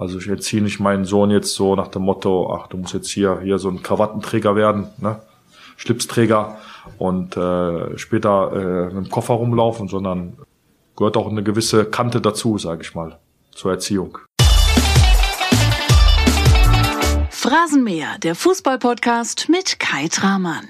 Also ich erziehe nicht meinen Sohn jetzt so nach dem Motto, ach, du musst jetzt hier, hier so ein Krawattenträger werden, ne? Schlipsträger und äh, später äh, mit dem Koffer rumlaufen, sondern gehört auch eine gewisse Kante dazu, sage ich mal, zur Erziehung. Phrasenmäher, der Fußballpodcast mit Kai Tramann.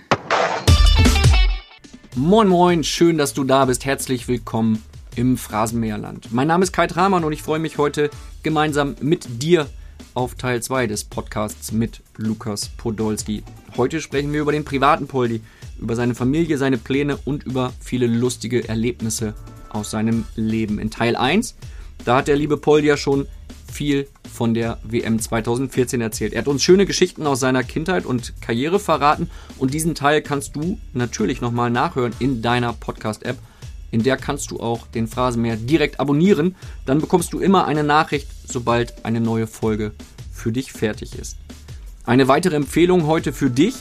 Moin moin, schön, dass du da bist. Herzlich willkommen im Phrasenmäherland. Mein Name ist Kai Tramann und ich freue mich heute gemeinsam mit dir auf Teil 2 des Podcasts mit Lukas Podolski. Heute sprechen wir über den privaten Poldi, über seine Familie, seine Pläne und über viele lustige Erlebnisse aus seinem Leben. In Teil 1, da hat der liebe Poldi ja schon viel von der WM 2014 erzählt. Er hat uns schöne Geschichten aus seiner Kindheit und Karriere verraten und diesen Teil kannst du natürlich nochmal nachhören in deiner Podcast-App. In der kannst du auch den Phrasenmäher direkt abonnieren. Dann bekommst du immer eine Nachricht, sobald eine neue Folge für dich fertig ist. Eine weitere Empfehlung heute für dich.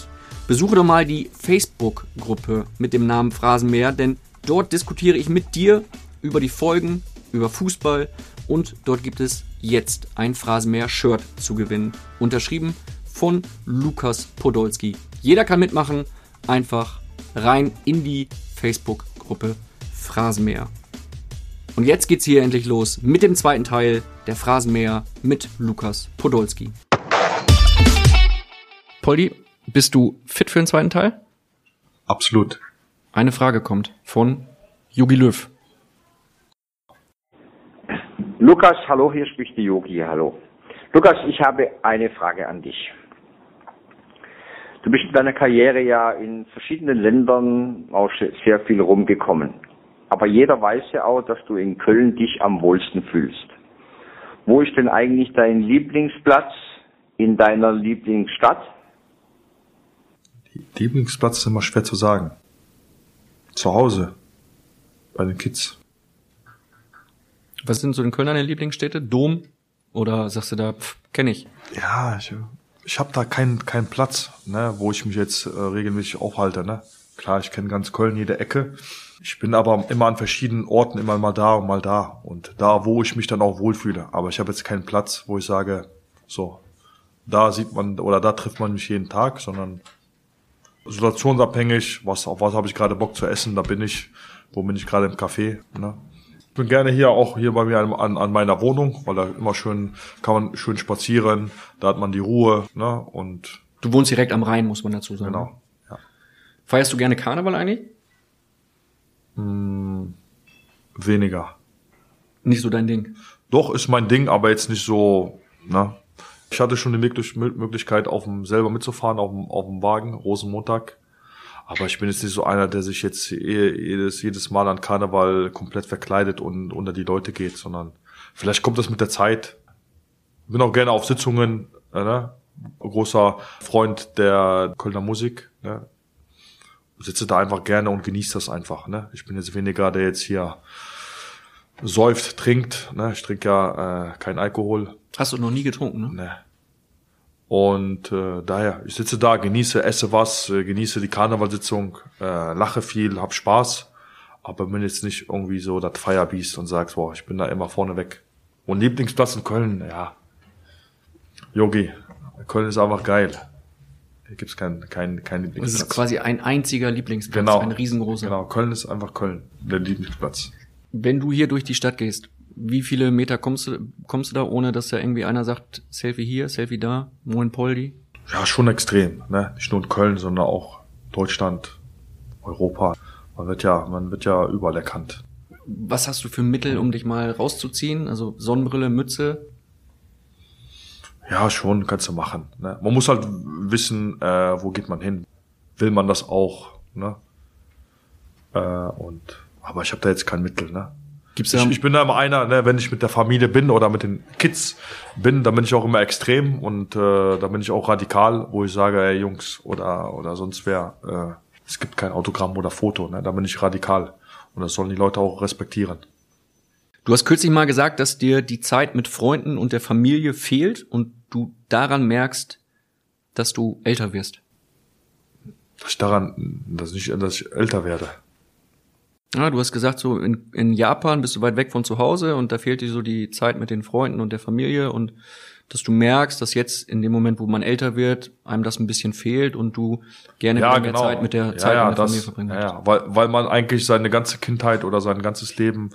Besuche doch mal die Facebook-Gruppe mit dem Namen Phrasenmäher, denn dort diskutiere ich mit dir über die Folgen, über Fußball und dort gibt es jetzt ein Phrasenmäher-Shirt zu gewinnen. Unterschrieben von Lukas Podolski. Jeder kann mitmachen. Einfach rein in die Facebook-Gruppe Phrasenmäher. Und jetzt geht's hier endlich los mit dem zweiten Teil der Phrasenmäher mit Lukas Podolski. Poldi, bist du fit für den zweiten Teil? Absolut. Eine Frage kommt von Jogi Löw. Lukas, hallo, hier spricht die Yogi, hallo. Lukas, ich habe eine Frage an dich. Du bist in deiner Karriere ja in verschiedenen Ländern auch sehr viel rumgekommen. Aber jeder weiß ja auch, dass du in Köln dich am wohlsten fühlst. Wo ist denn eigentlich dein Lieblingsplatz in deiner Lieblingsstadt? Lieblingsplatz ist immer schwer zu sagen. Zu Hause. Bei den Kids. Was sind so in Köln deine Lieblingsstädte? Dom? Oder sagst du da, kenne ich? Ja, ich, ich habe da keinen keinen Platz, ne, wo ich mich jetzt äh, regelmäßig aufhalte. Ne? Klar, ich kenne ganz Köln, jede Ecke. Ich bin aber immer an verschiedenen Orten, immer mal da und mal da. Und da, wo ich mich dann auch wohlfühle. Aber ich habe jetzt keinen Platz, wo ich sage, so, da sieht man oder da trifft man mich jeden Tag, sondern situationsabhängig, was, auf was habe ich gerade Bock zu essen, da bin ich, wo bin ich gerade im Café. Ne? Ich bin gerne hier auch hier bei mir an, an meiner Wohnung, weil da immer schön, kann man schön spazieren, da hat man die Ruhe, ne? Und Du wohnst direkt am Rhein, muss man dazu sagen. genau. Feierst du gerne Karneval eigentlich? Weniger. Nicht so dein Ding. Doch, ist mein Ding, aber jetzt nicht so, ne? Ich hatte schon die Möglich- Möglichkeit, auf dem, selber mitzufahren, auf dem, auf dem Wagen, Rosenmontag. Aber ich bin jetzt nicht so einer, der sich jetzt jedes, jedes Mal an Karneval komplett verkleidet und unter die Leute geht, sondern vielleicht kommt das mit der Zeit. Bin auch gerne auf Sitzungen, äh, ne? Großer Freund der Kölner Musik, ne? Sitze da einfach gerne und genieße das einfach, ne? Ich bin jetzt weniger, der jetzt hier säuft, trinkt, ne? Ich trinke ja äh, kein Alkohol, Hast du noch nie getrunken, ne? Ne. Und äh, daher, ich sitze da, genieße, esse was, äh, genieße die Karnevalsitzung, äh, lache viel, hab Spaß, aber bin jetzt nicht irgendwie so das Firebeast und sagst, boah, ich bin da immer vorne weg. Und Lieblingsplatz in Köln, ja. Yogi, Köln ist einfach geil. Hier gibt's keinen kein, kein Es Lieblingsplatz. ist quasi ein einziger Lieblingsplatz, genau. ein riesengroßer. Genau, Köln ist einfach Köln, der Lieblingsplatz. Wenn du hier durch die Stadt gehst, wie viele Meter kommst du, kommst du da, ohne dass da irgendwie einer sagt, Selfie hier, Selfie da, Moin Poldi? Ja, schon extrem, ne? Nicht nur in Köln, sondern auch Deutschland, Europa. Man wird ja, man wird ja überall erkannt. Was hast du für Mittel, um dich mal rauszuziehen? Also Sonnenbrille, Mütze? Ja, schon, kannst du machen. Ne? Man muss halt wissen, äh, wo geht man hin. Will man das auch, ne? Äh, und aber ich habe da jetzt kein Mittel, ne? Gibt's da, Ich, ich bin da immer einer, ne, wenn ich mit der Familie bin oder mit den Kids bin, dann bin ich auch immer extrem und äh, da bin ich auch radikal, wo ich sage, ey Jungs oder oder sonst wer, äh, es gibt kein Autogramm oder Foto, ne? Da bin ich radikal und das sollen die Leute auch respektieren. du hast kürzlich mal gesagt, dass dir die Zeit mit Freunden und der Familie fehlt und du daran merkst, dass du älter wirst. Dass ich daran, dass ich, dass ich älter werde. Ja, du hast gesagt, so in, in Japan bist du weit weg von zu Hause und da fehlt dir so die Zeit mit den Freunden und der Familie und dass du merkst, dass jetzt in dem Moment, wo man älter wird, einem das ein bisschen fehlt und du gerne Ja, mehr genau. Zeit mit der Ja, Zeit ja, mit der das, Familie verbringen ja, möchtest. ja, weil, weil man eigentlich seine ganze Kindheit oder sein ganzes Leben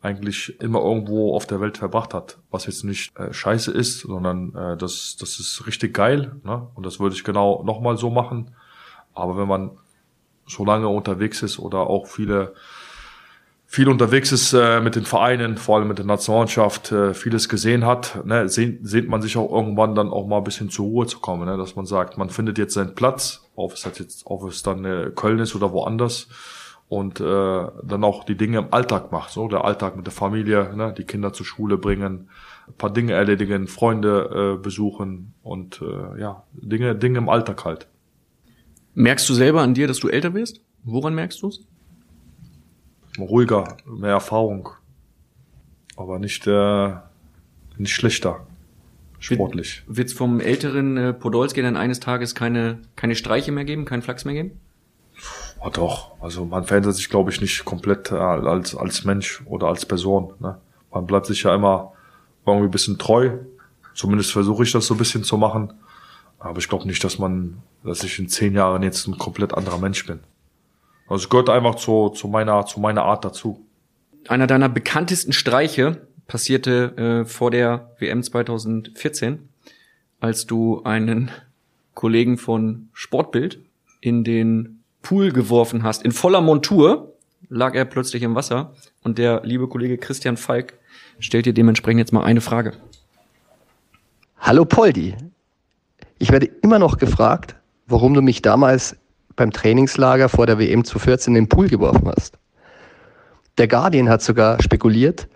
eigentlich immer irgendwo auf der Welt verbracht hat. Was jetzt nicht äh, scheiße ist, sondern äh, das, das ist richtig geil. Ne? Und das würde ich genau nochmal so machen. Aber wenn man so lange unterwegs ist oder auch viele viel unterwegs ist äh, mit den Vereinen, vor allem mit der Nationalmannschaft, äh, vieles gesehen hat, ne, sehnt, sehnt man sich auch irgendwann dann auch mal ein bisschen zur Ruhe zu kommen, ne, dass man sagt, man findet jetzt seinen Platz, ob es halt jetzt, ob es dann äh, Köln ist oder woanders und äh, dann auch die Dinge im Alltag macht, so der Alltag mit der Familie, ne, die Kinder zur Schule bringen, ein paar Dinge erledigen, Freunde äh, besuchen und äh, ja Dinge, Dinge im Alltag halt. Merkst du selber an dir, dass du älter wirst? Woran merkst du es? ruhiger, mehr Erfahrung, aber nicht äh, nicht schlechter sportlich. Wird es vom älteren äh, Podolski dann eines Tages keine, keine Streiche mehr geben, keinen Flachs mehr geben? Ja, doch. Also man verändert sich, glaube ich, nicht komplett äh, als, als Mensch oder als Person. Ne? Man bleibt sich ja immer irgendwie ein bisschen treu. Zumindest versuche ich das so ein bisschen zu machen. Aber ich glaube nicht, dass man, dass ich in zehn Jahren jetzt ein komplett anderer Mensch bin. Also es gehört einfach zu, zu meiner, zu meiner Art dazu. Einer deiner bekanntesten Streiche passierte äh, vor der WM 2014, als du einen Kollegen von Sportbild in den Pool geworfen hast. In voller Montur lag er plötzlich im Wasser und der liebe Kollege Christian Falk stellt dir dementsprechend jetzt mal eine Frage. Hallo Poldi. Ich werde immer noch gefragt, warum du mich damals beim Trainingslager vor der WM zu 14 in den Pool geworfen hast. Der Guardian hat sogar spekuliert,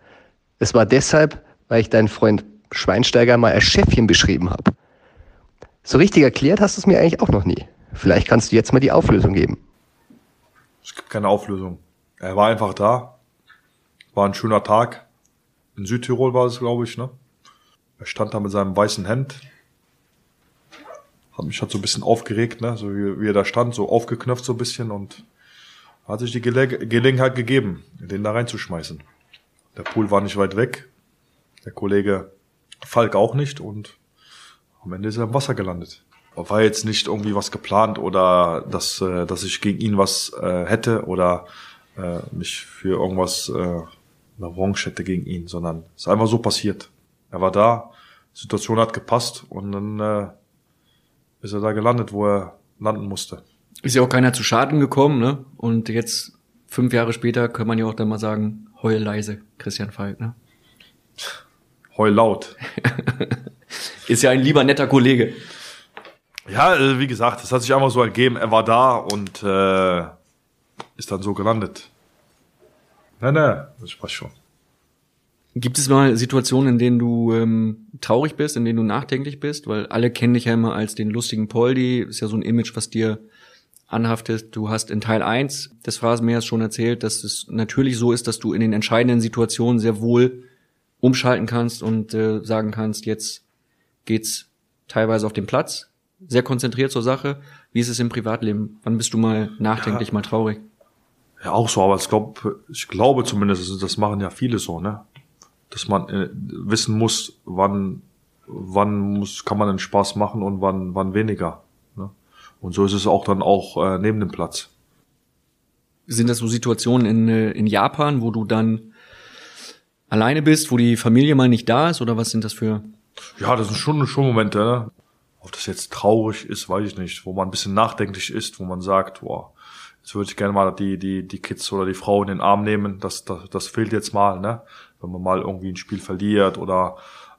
es war deshalb, weil ich deinen Freund Schweinsteiger mal als Chefchen beschrieben habe. So richtig erklärt hast du es mir eigentlich auch noch nie. Vielleicht kannst du jetzt mal die Auflösung geben. Es gibt keine Auflösung. Er war einfach da. War ein schöner Tag. In Südtirol war es, glaube ich, ne? Er stand da mit seinem weißen Hemd. Hat mich halt so ein bisschen aufgeregt, ne? So wie, wie er da stand, so aufgeknöpft so ein bisschen und hat sich die Gele Gelegenheit gegeben, den da reinzuschmeißen. Der Pool war nicht weit weg. Der Kollege Falk auch nicht und am Ende ist er im Wasser gelandet. War jetzt nicht irgendwie was geplant oder dass, äh, dass ich gegen ihn was äh, hätte oder äh, mich für irgendwas äh, eine Revanche hätte gegen ihn, sondern es ist einfach so passiert. Er war da, die Situation hat gepasst und dann äh, ist er da gelandet, wo er landen musste. Ist ja auch keiner zu Schaden gekommen, ne? Und jetzt, fünf Jahre später, kann man ja auch dann mal sagen, heul leise, Christian Falk, ne? Heul laut. Ist ja ein lieber netter Kollege. Ja, äh, wie gesagt, es hat sich einfach so ergeben. Er war da und äh, ist dann so gelandet. Ne, ne, das passt schon. Gibt es mal Situationen, in denen du ähm, traurig bist, in denen du nachdenklich bist? Weil alle kennen dich ja immer als den lustigen Poldi. Ist ja so ein Image, was dir anhaftet. Du hast in Teil 1 des Phrasenmähers schon erzählt, dass es natürlich so ist, dass du in den entscheidenden Situationen sehr wohl umschalten kannst und äh, sagen kannst, jetzt geht's teilweise auf den Platz, sehr konzentriert zur Sache. Wie ist es im Privatleben? Wann bist du mal nachdenklich, Ja. mal traurig? Ja, auch so, aber ich glaube, ich glaube zumindest, das machen ja viele so, ne? Dass man äh, wissen muss, wann, wann muss, kann man den Spaß machen und wann, wann weniger. Ne? Und so ist es auch dann auch äh, neben dem Platz. Sind das so Situationen in, äh, in Japan, wo du dann alleine bist, wo die Familie mal nicht da ist? Oder was sind das für... Ja, das sind schon, schon Momente, ne? Ob das jetzt traurig ist, weiß ich nicht. Wo man ein bisschen nachdenklich ist, wo man sagt, boah, jetzt würde ich gerne mal die, die, die Kids oder die Frau in den Arm nehmen. Das, das, das fehlt jetzt mal, ne? Wenn man mal irgendwie ein Spiel verliert oder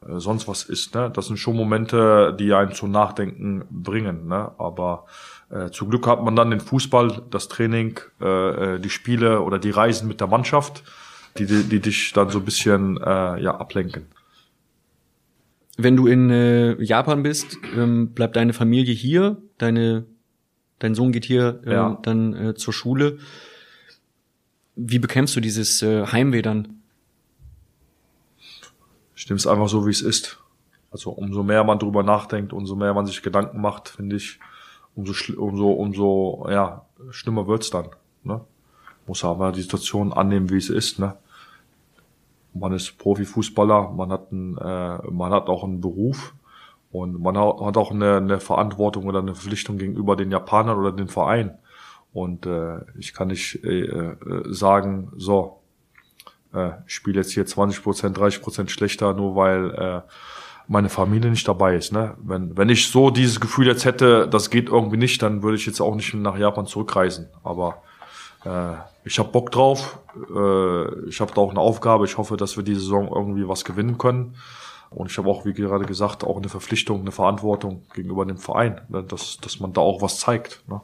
äh, sonst was ist, ne? Das sind schon Momente, die einen zum Nachdenken bringen, ne? Aber äh, zum Glück hat man dann den Fußball, das Training, äh, äh, die Spiele oder die Reisen mit der Mannschaft, die, die, die dich dann so ein bisschen äh, ja, ablenken. Wenn du in äh, Japan bist, ähm, bleibt deine Familie hier, deine, dein Sohn geht hier äh, Ja. dann äh, zur Schule. Wie bekämpfst du dieses äh, Heimweh dann? Ich nehme es einfach so, wie es ist. Also umso mehr man drüber nachdenkt, umso mehr man sich Gedanken macht, finde ich, umso, umso, umso ja, schlimmer wird's dann. Ne? muss aber die Situation annehmen, wie es ist. Ne? Man ist Profifußballer, man hat, ein, äh, man hat auch einen Beruf und man hat auch eine, eine Verantwortung oder eine Verpflichtung gegenüber den Japanern oder den Verein. Und äh, ich kann nicht äh, äh, sagen, so, äh, ich spiele jetzt hier 20 Prozent, 30 Prozent schlechter, nur weil äh, meine Familie nicht dabei ist. Ne? Wenn, wenn ich so dieses Gefühl jetzt hätte, das geht irgendwie nicht, dann würde ich jetzt auch nicht nach Japan zurückreisen. Aber ich habe Bock drauf. Äh, ich habe da auch eine Aufgabe. Ich hoffe, dass wir diese Saison irgendwie was gewinnen können. Und ich habe auch, wie gerade gesagt, auch eine Verpflichtung, eine Verantwortung gegenüber dem Verein, ne? dass, dass man da auch was zeigt. Ne?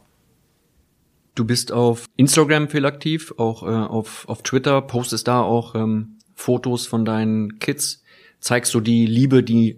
Du bist auf Instagram viel aktiv, auch äh, auf, auf Twitter, postest da auch ähm, Fotos von deinen Kids. Zeigst du die Liebe, die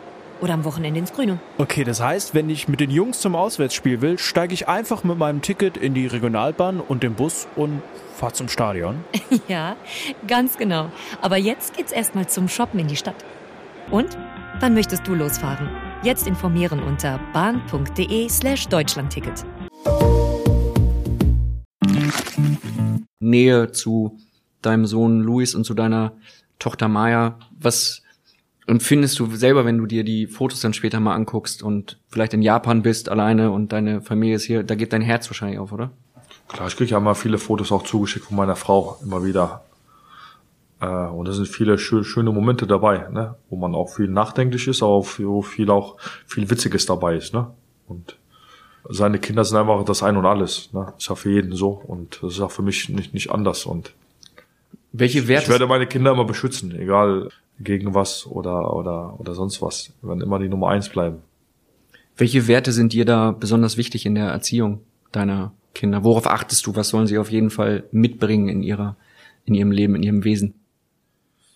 Oder am Wochenende ins Grüne. Okay, das heißt, wenn ich mit den Jungs zum Auswärtsspiel will, steige ich einfach mit meinem Ticket in die Regionalbahn und den Bus und fahre zum Stadion. ja, ganz genau. Aber jetzt geht's erstmal zum Shoppen in die Stadt. Und? Wann möchtest du losfahren? Jetzt informieren unter bahn.de slash Deutschlandticket. Nähe zu deinem Sohn Luis und zu deiner Tochter Maya. Was empfindest du selber, wenn du dir die Fotos dann später mal anguckst und vielleicht in Japan bist alleine und deine Familie ist hier? Da geht dein Herz wahrscheinlich auf, oder? Klar, ich kriege ja mal viele Fotos auch zugeschickt von meiner Frau, immer wieder. Äh, und da sind viele schö schöne Momente dabei, ne? wo man auch viel nachdenklich ist, aber wo viel auch viel Witziges dabei ist. Ne? Und seine Kinder sind einfach das Ein und Alles. Ne? Ist ja für jeden so und das ist auch für mich nicht, nicht anders. Und welche Werte? Ich werde meine Kinder immer beschützen, egal gegen was oder oder oder sonst was. Wir werden immer die Nummer eins bleiben. Welche Werte sind dir da besonders wichtig in der Erziehung deiner Kinder? Worauf achtest du? Was sollen sie auf jeden Fall mitbringen in ihrer in ihrem Leben, in ihrem Wesen?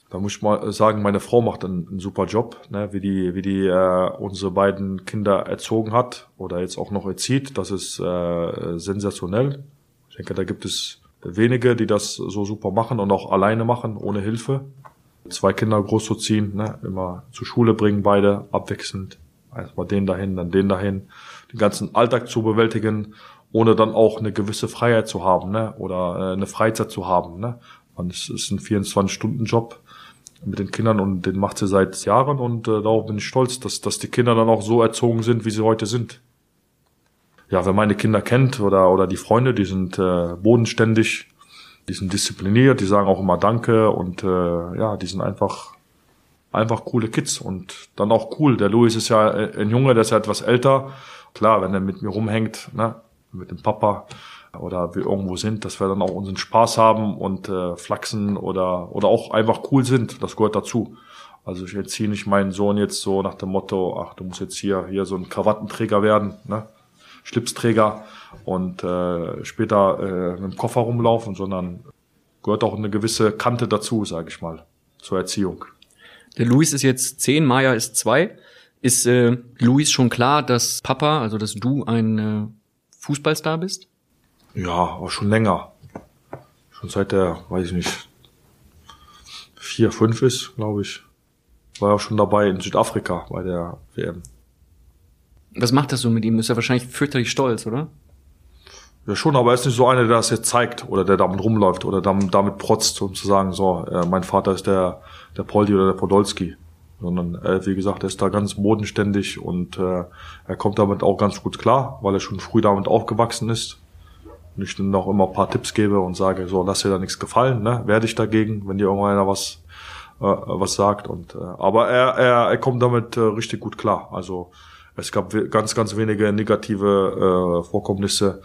Da muss ich mal sagen, meine Frau macht einen, einen super Job, ne? wie die, wie die äh, unsere beiden Kinder erzogen hat oder jetzt auch noch erzieht. Das ist äh, sensationell. Ich denke, da gibt es wenige, die das so super machen und auch alleine machen, ohne Hilfe. Zwei Kinder großzuziehen, ne? immer zur Schule bringen, beide abwechselnd. Erstmal den dahin, dann den dahin. Den ganzen Alltag zu bewältigen, ohne dann auch eine gewisse Freiheit zu haben ne? oder äh, eine Freizeit zu haben. Ne? Und es ist ein 24-Stunden-Job mit den Kindern und den macht sie seit Jahren und äh, darauf bin ich stolz, dass, dass die Kinder dann auch so erzogen sind, wie sie heute sind. Ja, wer meine Kinder kennt oder, oder die Freunde, die sind äh, bodenständig, die sind diszipliniert, die sagen auch immer Danke und äh, ja, die sind einfach einfach coole Kids und dann auch cool. Der Louis ist ja äh, ein Junge, der ist ja etwas älter. Klar, wenn er mit mir rumhängt, ne, mit dem Papa, oder wir irgendwo sind, dass wir dann auch unseren Spaß haben und äh, flachsen oder oder auch einfach cool sind. Das gehört dazu. Also ich erziehe nicht meinen Sohn jetzt so nach dem Motto, ach, du musst jetzt hier hier so ein Krawattenträger werden, ne? Schlipsträger und äh, später äh, mit dem Koffer rumlaufen, sondern gehört auch eine gewisse Kante dazu, sage ich mal, zur Erziehung. Der Luis ist jetzt zehn, Maya ist zwei. Ist äh, Luis schon klar, dass Papa, also dass du ein äh, Fußballstar bist? Ja, auch schon länger. Schon seit der, weiß ich nicht, vier, fünf ist, glaube ich. War auch schon dabei in Südafrika bei der WM. Was macht das so mit ihm? Ist er wahrscheinlich fürchterlich stolz, oder? Ja, schon, aber er ist nicht so einer, der das jetzt zeigt oder der damit rumläuft oder damit, damit protzt, um zu sagen, so, äh, mein Vater ist der, der Poldi oder der Podolski. Sondern, äh, wie gesagt, er ist da ganz bodenständig und äh, er kommt damit auch ganz gut klar, weil er schon früh damit aufgewachsen ist und ich dann auch immer ein paar Tipps gebe und sage, so, lass dir da nichts gefallen, ne? Werde ich dagegen, wenn dir irgendeiner was, äh, was sagt. Und äh, aber er, er, er kommt damit äh, richtig gut klar. Also es gab ganz, ganz wenige negative äh, Vorkommnisse,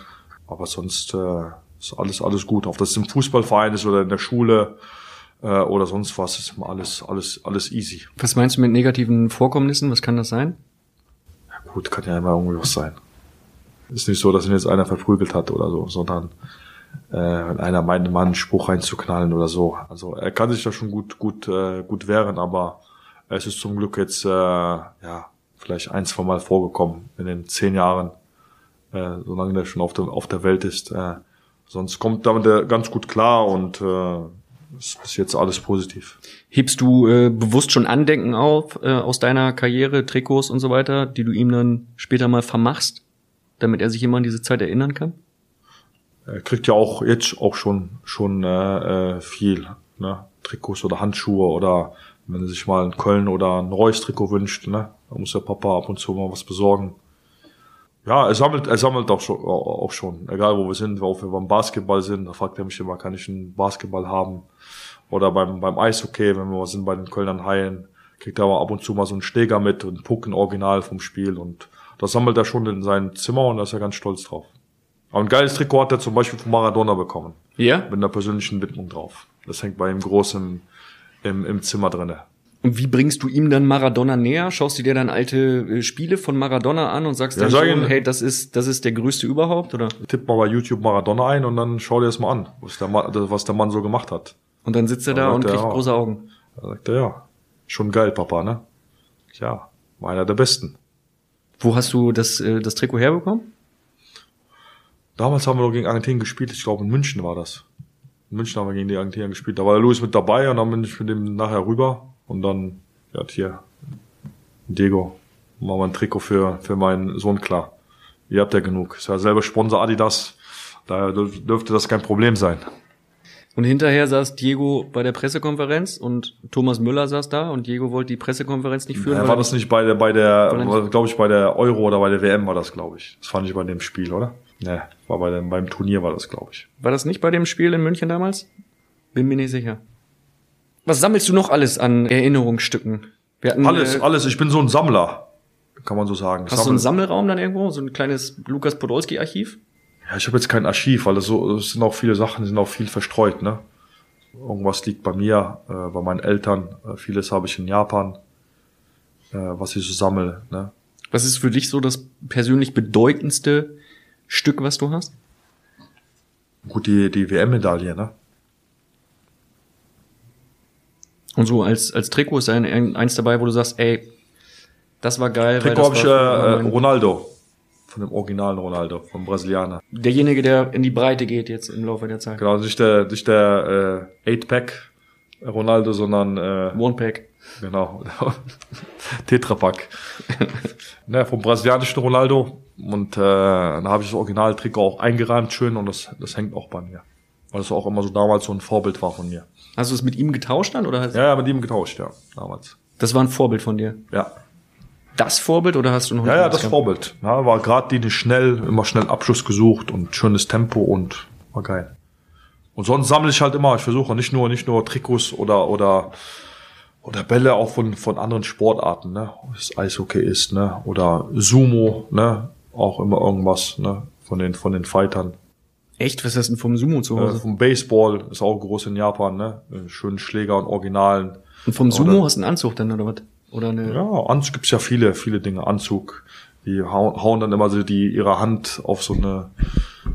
aber sonst äh, ist alles, alles gut. Ob das im Fußballverein ist oder in der Schule äh, oder sonst was, ist immer alles, alles, alles easy. Was meinst du mit negativen Vorkommnissen? Was kann das sein? Ja gut, kann ja immer irgendwie was sein. Ist nicht so, dass ihn jetzt einer verprügelt hat oder so, sondern äh, wenn einer meint, mal einen Spruch reinzuknallen oder so. Also er kann sich da schon gut, gut, äh, gut wehren, aber es ist zum Glück jetzt, äh, ja, vielleicht ein, zwei Mal vorgekommen in den zehn Jahren, äh, solange der schon auf der, auf der Welt ist. Äh, sonst kommt damit er ganz gut klar und äh, ist bis jetzt alles positiv. Hebst du äh, bewusst schon Andenken auf äh, aus deiner Karriere, Trikots und so weiter, die du ihm dann später mal vermachst, damit er sich immer an diese Zeit erinnern kann? Er kriegt ja auch jetzt auch schon schon äh, äh, viel, ne? Trikots oder Handschuhe oder wenn er sich mal ein Köln oder ein Reus Trikot wünscht, ne? Da muss der Papa ab und zu mal was besorgen. Ja, er sammelt, er sammelt auch schon, auch schon. Egal wo wir sind, auch wenn wir beim Basketball sind, da fragt er mich immer, kann ich einen Basketball haben? Oder beim, beim Eishockey, wenn wir sind bei den Kölnern Haien, kriegt er aber ab und zu mal so einen Schläger mit und einen Puck, ein Original vom Spiel und das sammelt er schon in sein Zimmer und da ist er ganz stolz drauf. Aber ein geiles Trikot hat er zum Beispiel von Maradona bekommen. Ja. Mit einer persönlichen Widmung drauf. Das hängt bei ihm groß im, im, im Zimmer drinne. Und wie bringst du ihm dann Maradona näher? Schaust du dir dann alte äh, Spiele von Maradona an und sagst Ja, dann sag schon, hey, das ist, das ist der größte überhaupt, oder? Tipp mal bei YouTube Maradona ein und dann schau dir das mal an, was der Mann, was der Mann so gemacht hat. Und dann sitzt er da und kriegt auch. große Augen. Da sagt er, ja, schon geil, Papa, ne? Ja, war einer der Besten. Wo hast du das, äh, das Trikot herbekommen? Damals haben wir noch gegen Argentinien gespielt, ich glaube in München war das. In München haben wir gegen die Argentinier gespielt. Da war der Luis mit dabei und dann bin ich mit dem nachher rüber und dann, ja, hier, Diego, machen wir ein Trikot für, für meinen Sohn klar. Ihr habt ja genug. Ist ja selber Sponsor Adidas. Daher dürf- dürfte das kein Problem sein. Und hinterher saß Diego bei der Pressekonferenz und Thomas Müller saß da und Diego wollte die Pressekonferenz nicht führen. Ja, weil war das nicht bei der, bei der, er glaube ich, bei der Euro oder bei der WM war das, glaube ich. Das fand ich bei dem Spiel, oder? Ne, war bei dem, beim Turnier war das, glaube ich. War das nicht bei dem Spiel in München damals? Bin mir nicht sicher. Was sammelst du noch alles an Erinnerungsstücken? Wir hatten, Alles, äh, alles. Ich bin so ein Sammler, kann man so sagen. Ich Hast du einen sammle- Sammelraum dann irgendwo? So ein kleines Lukas Podolski-Archiv? Ja, ich habe jetzt kein Archiv, weil es so, es sind auch viele Sachen, sind auch viel verstreut, ne? Irgendwas liegt bei mir, äh, bei meinen Eltern, äh, vieles habe ich in Japan, äh, was ich so sammle, ne? Was ist für dich so das persönlich bedeutendste Stück, was du hast? Gut, die, die WM-Medaille, ne? Und so als, als Trikot ist ein, ein, eins dabei, wo du sagst, ey, das war geil. Trikot habe das ich äh, Ronaldo, von dem originalen Ronaldo, vom Brasilianer. derjenige, der in die Breite geht jetzt im Laufe der Zeit. Genau, nicht der, nicht der äh, 8-Pack Ronaldo, sondern äh, One-Pack. Genau. Tetrapack. ne, vom brasilianischen Ronaldo. Und äh, da habe ich das Original-Trikot auch eingerahmt schön und das, das hängt auch bei mir. Weil das auch immer so damals so ein Vorbild war von mir. Hast du es mit ihm getauscht dann? Oder hast, Ja, ja, mit ihm getauscht, ja, damals. Das war ein Vorbild von dir. Ja, Das Vorbild oder hast du noch ein ja, ja das gehabt? Vorbild. Ja, war gerade die schnell, immer schnell Abschluss gesucht und schönes Tempo und war geil. Und sonst sammle ich halt immer, ich versuche nicht nur, nicht nur Trikots oder, oder, oder Bälle auch von, von anderen Sportarten, ne, ob es Eishockey ist, ne, oder Sumo, ne, auch immer irgendwas, ne, von den, von den Fightern. Echt? Was hast du denn vom Sumo zu Äh, Hause? vom Baseball ist auch groß in Japan, ne, äh, schönen Schläger und Originalen. Und vom Sumo oder- hast du einen Anzug dann oder was? Oder eine Ja, Anzug gibt's ja viele, viele Dinge. Anzug, die hauen, hauen dann immer so die ihre Hand auf so eine,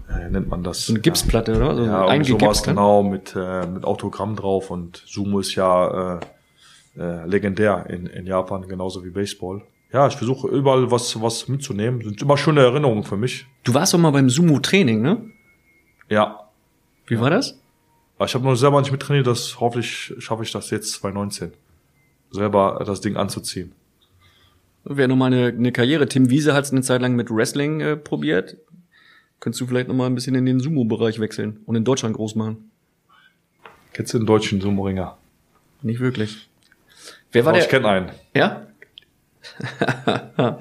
äh, nennt man das? so eine Gipsplatte, oder? So Ja, ja eingegipst, sowas genau mit äh, mit Autogramm drauf und Sumo ist ja äh, äh, legendär in, in Japan genauso wie Baseball. Ja, ich versuche überall was was mitzunehmen. Sind immer schöne Erinnerungen für mich. Du warst doch mal beim Sumo-Training, ne? Ja, Wie war das? aber ich habe noch selber nicht mittrainiert. Das hoffentlich schaffe ich das jetzt 2019 selber das Ding anzuziehen. Wäre nochmal eine, eine Karriere. Tim Wiese hat es eine Zeit lang mit Wrestling äh, probiert. Könntest du vielleicht nochmal ein bisschen in den Sumo-Bereich wechseln und in Deutschland groß machen? Kennst du den deutschen Sumo-Ringer? Nicht wirklich. Wer war Oh, der? ich kenne einen. Ja?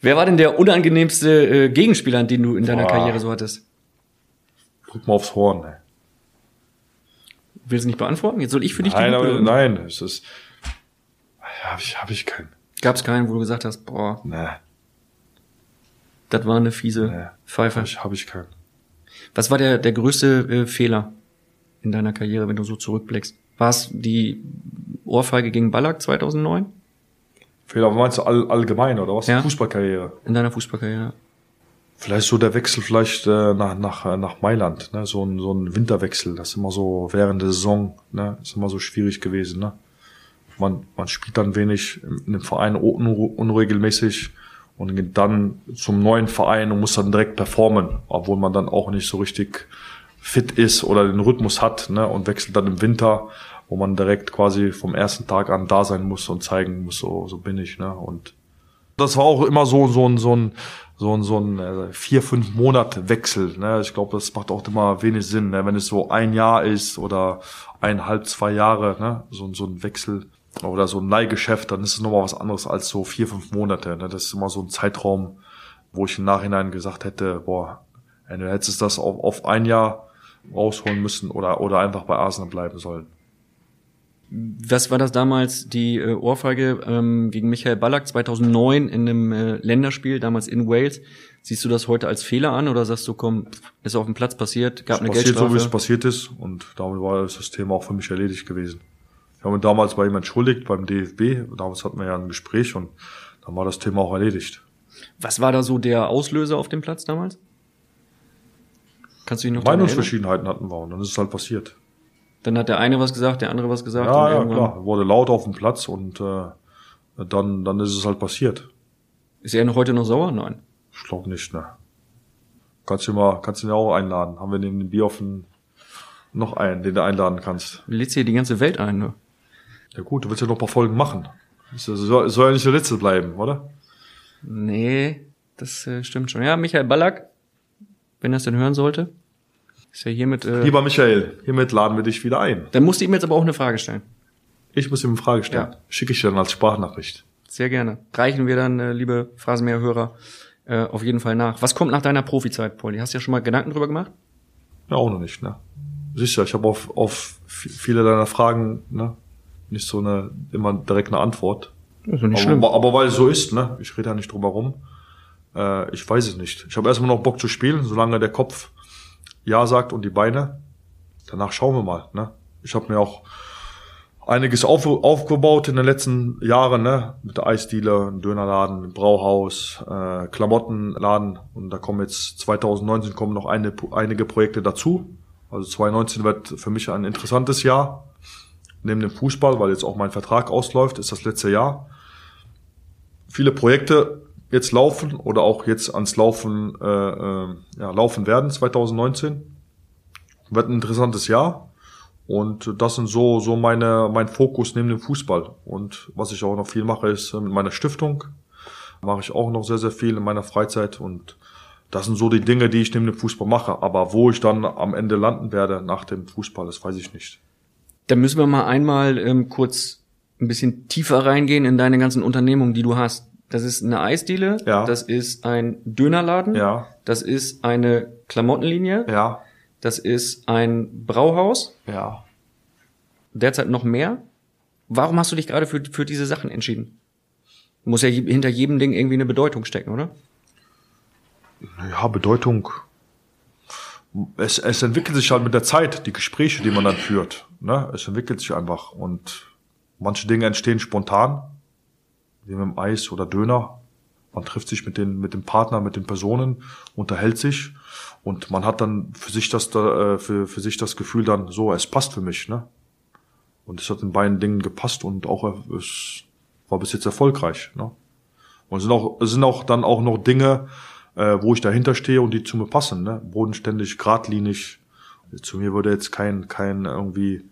Wer war denn der unangenehmste äh, Gegenspieler, den du in deiner Boah. Karriere so hattest? Drück mal aufs Horn. Ey. Willst du nicht beantworten? Jetzt soll ich für dich Nein, die aber, nein, es ist. Habe ich, hab ich keinen. Gab's keinen, wo du gesagt hast, boah, Nee, das war eine fiese nee. Pfeife. Habe ich, hab ich keinen. Was war der, der größte äh, Fehler in deiner Karriere, wenn du so zurückblickst? War es die Ohrfeige gegen Ballack 2009 Fehler, meinst du all, allgemein oder was? Ja. Fußballkarriere. in deiner Fußballkarriere? Vielleicht so der Wechsel vielleicht äh, nach, nach, äh, nach Mailand, ne? so, ein, so ein Winterwechsel, das ist immer so während der Saison, ne? ist immer so schwierig gewesen. Ne? Man, man spielt dann wenig in dem Verein un unregelmäßig und geht dann zum neuen Verein und muss dann direkt performen, obwohl man dann auch nicht so richtig fit ist oder den Rhythmus hat ne? und wechselt dann im Winter, wo man direkt quasi vom ersten Tag an da sein muss und zeigen muss, so, so bin ich. Ne? Und das war auch immer so, so, ein so ein so ein, so ein äh, vier, fünf Monat Wechsel. Ne? Ich glaube, das macht auch immer wenig Sinn, ne? wenn es so ein Jahr ist oder eineinhalb, zwei Jahre, ne? so, so ein Wechsel oder so ein Leihgeschäft, dann ist es nochmal was anderes als so vier, fünf Monate. Ne? Das ist immer so ein Zeitraum, wo ich im Nachhinein gesagt hätte, boah, ey, du hättest das auf, auf ein Jahr rausholen müssen oder, oder einfach bei Arsenal bleiben sollen. Was war das damals, die äh, Ohrfeige ähm, gegen Michael Ballack 2009 in einem äh, Länderspiel, damals in Wales? Siehst du das heute als Fehler an oder sagst du, komm, ist auf dem Platz passiert, gab es eine passiert Geldstrafe? so, wie es passiert ist und damit war das Thema auch für mich erledigt gewesen. Ich habe mich damals bei ihm entschuldigt, beim DFB. Damals hatten wir ja ein Gespräch und dann war das Thema auch erledigt. Was war da so der Auslöser auf dem Platz damals? Kannst du dich noch? Meinungsverschiedenheiten hatten wir und dann ist es halt passiert. Dann hat der eine was gesagt, der andere was gesagt. Ja, und ja, klar. Wurde laut auf dem Platz und äh, dann, dann ist es halt passiert. Ist er noch heute noch sauer? Nein. Ich glaube nicht, ne. Kannst du mal, kannst du ihn auch einladen. Haben wir neben dem Bioffen noch einen, den du einladen kannst. Du lädst hier die ganze Welt ein, ne? Ja gut, du willst ja noch ein paar Folgen machen. Soll, soll ja nicht der letzte bleiben, oder? Nee, das äh, stimmt schon. Ja, Michael Ballack, wenn er es denn hören sollte, ist ja hiermit. Äh, Lieber Michael, hiermit laden wir dich wieder ein. dann musst du ihm jetzt aber auch eine Frage stellen. Ich muss ihm eine Frage stellen. Ja. Schicke ich dir dann als Sprachnachricht. Sehr gerne. Reichen wir dann, äh, liebe Phrasenmäher-Hörer, äh, auf jeden Fall nach. Was kommt nach deiner Profizeit, Pauli? Hast du ja schon mal Gedanken drüber gemacht? Ja, auch noch nicht, ne? Sicher, ich habe auf, auf viele deiner Fragen, ne, nicht so eine, immer direkt eine Antwort. Das ist nicht aber, aber weil es so ist, ne? Ich rede ja nicht drum herum. Äh, ich weiß es nicht. Ich habe erstmal noch Bock zu spielen, solange der Kopf Ja sagt und die Beine. Danach schauen wir mal, ne? Ich habe mir auch einiges auf, aufgebaut in den letzten Jahren, ne? Mit der Eisdiele, Dönerladen, Brauhaus, äh, Klamottenladen. Und da kommen jetzt 2019 kommen noch eine, einige Projekte dazu. Also 2019 wird für mich ein interessantes Jahr. Neben dem Fußball, weil jetzt auch mein Vertrag ausläuft, ist das letzte Jahr. Viele Projekte jetzt laufen oder auch jetzt ans Laufen, äh, äh, ja, laufen werden 2019. Wird ein interessantes Jahr. Und das sind so, so meine, mein Fokus neben dem Fußball. Und was ich auch noch viel mache, ist äh, mit meiner Stiftung. Mache ich auch noch sehr, sehr viel in meiner Freizeit. Und das sind so die Dinge, die ich neben dem Fußball mache. Aber wo ich dann am Ende landen werde nach dem Fußball, das weiß ich nicht. Da müssen wir mal einmal ähm, kurz ein bisschen tiefer reingehen in deine ganzen Unternehmungen, die du hast. Das ist eine Eisdiele, Ja. das ist ein Dönerladen, Ja, das ist eine Klamottenlinie, ja, das ist ein Brauhaus, ja. derzeit noch mehr. Warum hast du dich gerade für, für diese Sachen entschieden? Muss ja je- hinter jedem Ding irgendwie eine Bedeutung stecken, oder? Ja, Bedeutung. Es, es entwickelt sich halt mit der Zeit, die Gespräche, die man dann führt. Ne? Es entwickelt sich einfach. Und manche Dinge entstehen spontan, wie mit dem Eis oder Döner. Man trifft sich mit, den, mit dem Partner, mit den Personen, unterhält sich und man hat dann für sich das, da, äh, für, für sich das Gefühl dann, so, es passt für mich. Ne? Und es hat in beiden Dingen gepasst und auch es war bis jetzt erfolgreich. Ne? Und es sind auch, es sind auch dann auch noch Dinge, äh, wo ich dahinter stehe und die zu mir passen, ne? Bodenständig, geradlinig. Zu mir würde jetzt kein, kein irgendwie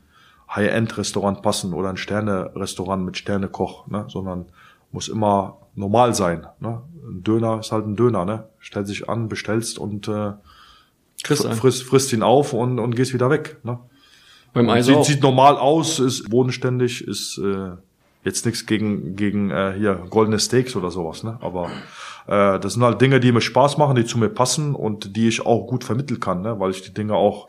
High-End-Restaurant passen oder ein Sterne-Restaurant mit Sternekoch, ne? Sondern muss immer normal sein. Ne? Ein Döner ist halt ein Döner, ne? Stellt sich an, bestellst und äh, Chris, fr- frisst, frisst ihn auf und, und gehst wieder weg. Ne? beim Eis sieht, auch. sieht normal aus, ist bodenständig, ist äh, jetzt nichts gegen gegen äh, hier goldene Steaks oder sowas, ne? Aber äh, das sind halt Dinge, die mir Spaß machen, die zu mir passen und die ich auch gut vermitteln kann, ne? Weil ich die Dinge auch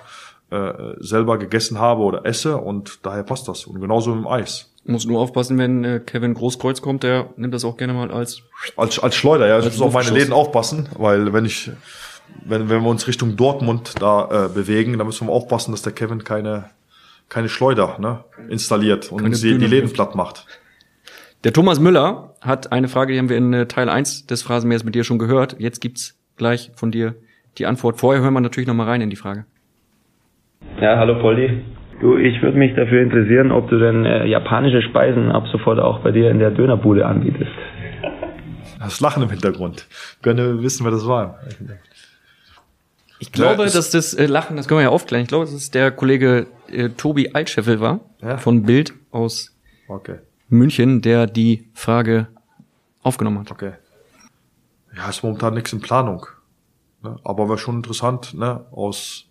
äh, selber gegessen habe oder esse und daher passt das. Und genauso mit dem Eis. Muss nur aufpassen, wenn äh, Kevin Großkreuz kommt, der nimmt das auch gerne mal als Als, als Schleuder, ja. Ich Als muss auf meine. Läden aufpassen, weil wenn ich, wenn, wenn wir uns Richtung Dortmund da äh, bewegen, dann müssen wir aufpassen, dass der Kevin keine, keine Schleuder ne, installiert und uns die, Läden platt macht. Der Thomas Müller hat eine Frage, die haben wir in äh, Teil 1 des Phrasenmähers mit dir schon gehört. Jetzt gibt's gleich von dir die Antwort. Vorher hören wir natürlich noch mal rein in die Frage. Ja, hallo Poldi. Du, ich würde mich dafür interessieren, ob du denn äh, japanische Speisen ab sofort auch bei dir in der Dönerbude anbietest. Das Lachen im Hintergrund. Gerne wissen, wer das war. Ich glaube, Ja, dass das äh, Lachen, das können wir ja aufklären. Ich glaube, dass es der Kollege äh, Tobi Altscheffel war Ja. von Bild aus Okay, München, der die Frage aufgenommen hat. okay. Ja, ist momentan nichts in Planung. Ne? Aber wäre schon interessant, ne? aus,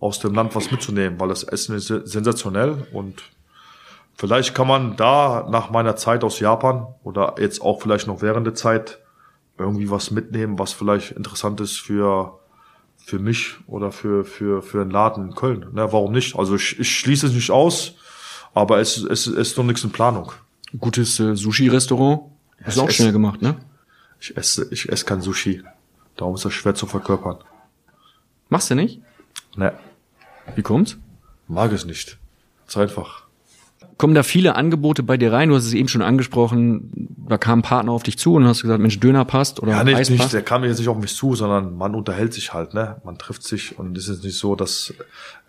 aus dem Land was mitzunehmen, weil das Essen ist se- sensationell und vielleicht kann man da nach meiner Zeit aus Japan oder jetzt auch vielleicht noch während der Zeit irgendwie was mitnehmen, was vielleicht interessant ist für für mich oder für für für einen Laden in Köln. Ne, warum nicht? Also ich, ich schließe es nicht aus, aber es, es, es ist noch nichts in Planung. Gutes äh, Sushi-Restaurant. Ist Ja, auch es- schnell gemacht, ne? Ich esse, ich esse kein Sushi. Darum ist das schwer zu verkörpern. Machst du nicht? Ne, Wie kommt's? mag es nicht. Ist einfach. Kommen da viele Angebote bei dir rein? Du hast es eben schon angesprochen, da kam ein Partner auf dich zu und hast gesagt, Mensch, Döner passt oder Ja, nicht, Eis nicht, passt. der kam jetzt nicht auf mich zu, sondern man unterhält sich halt, ne? Man trifft sich und es ist nicht so, dass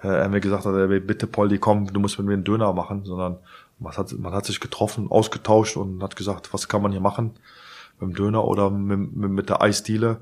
äh, er mir gesagt hat, ey, bitte Polly, komm, du musst mit mir einen Döner machen, sondern man hat, man hat sich getroffen, ausgetauscht und hat gesagt, was kann man hier machen? Mit dem Döner oder mit, mit, mit der Eisdiele.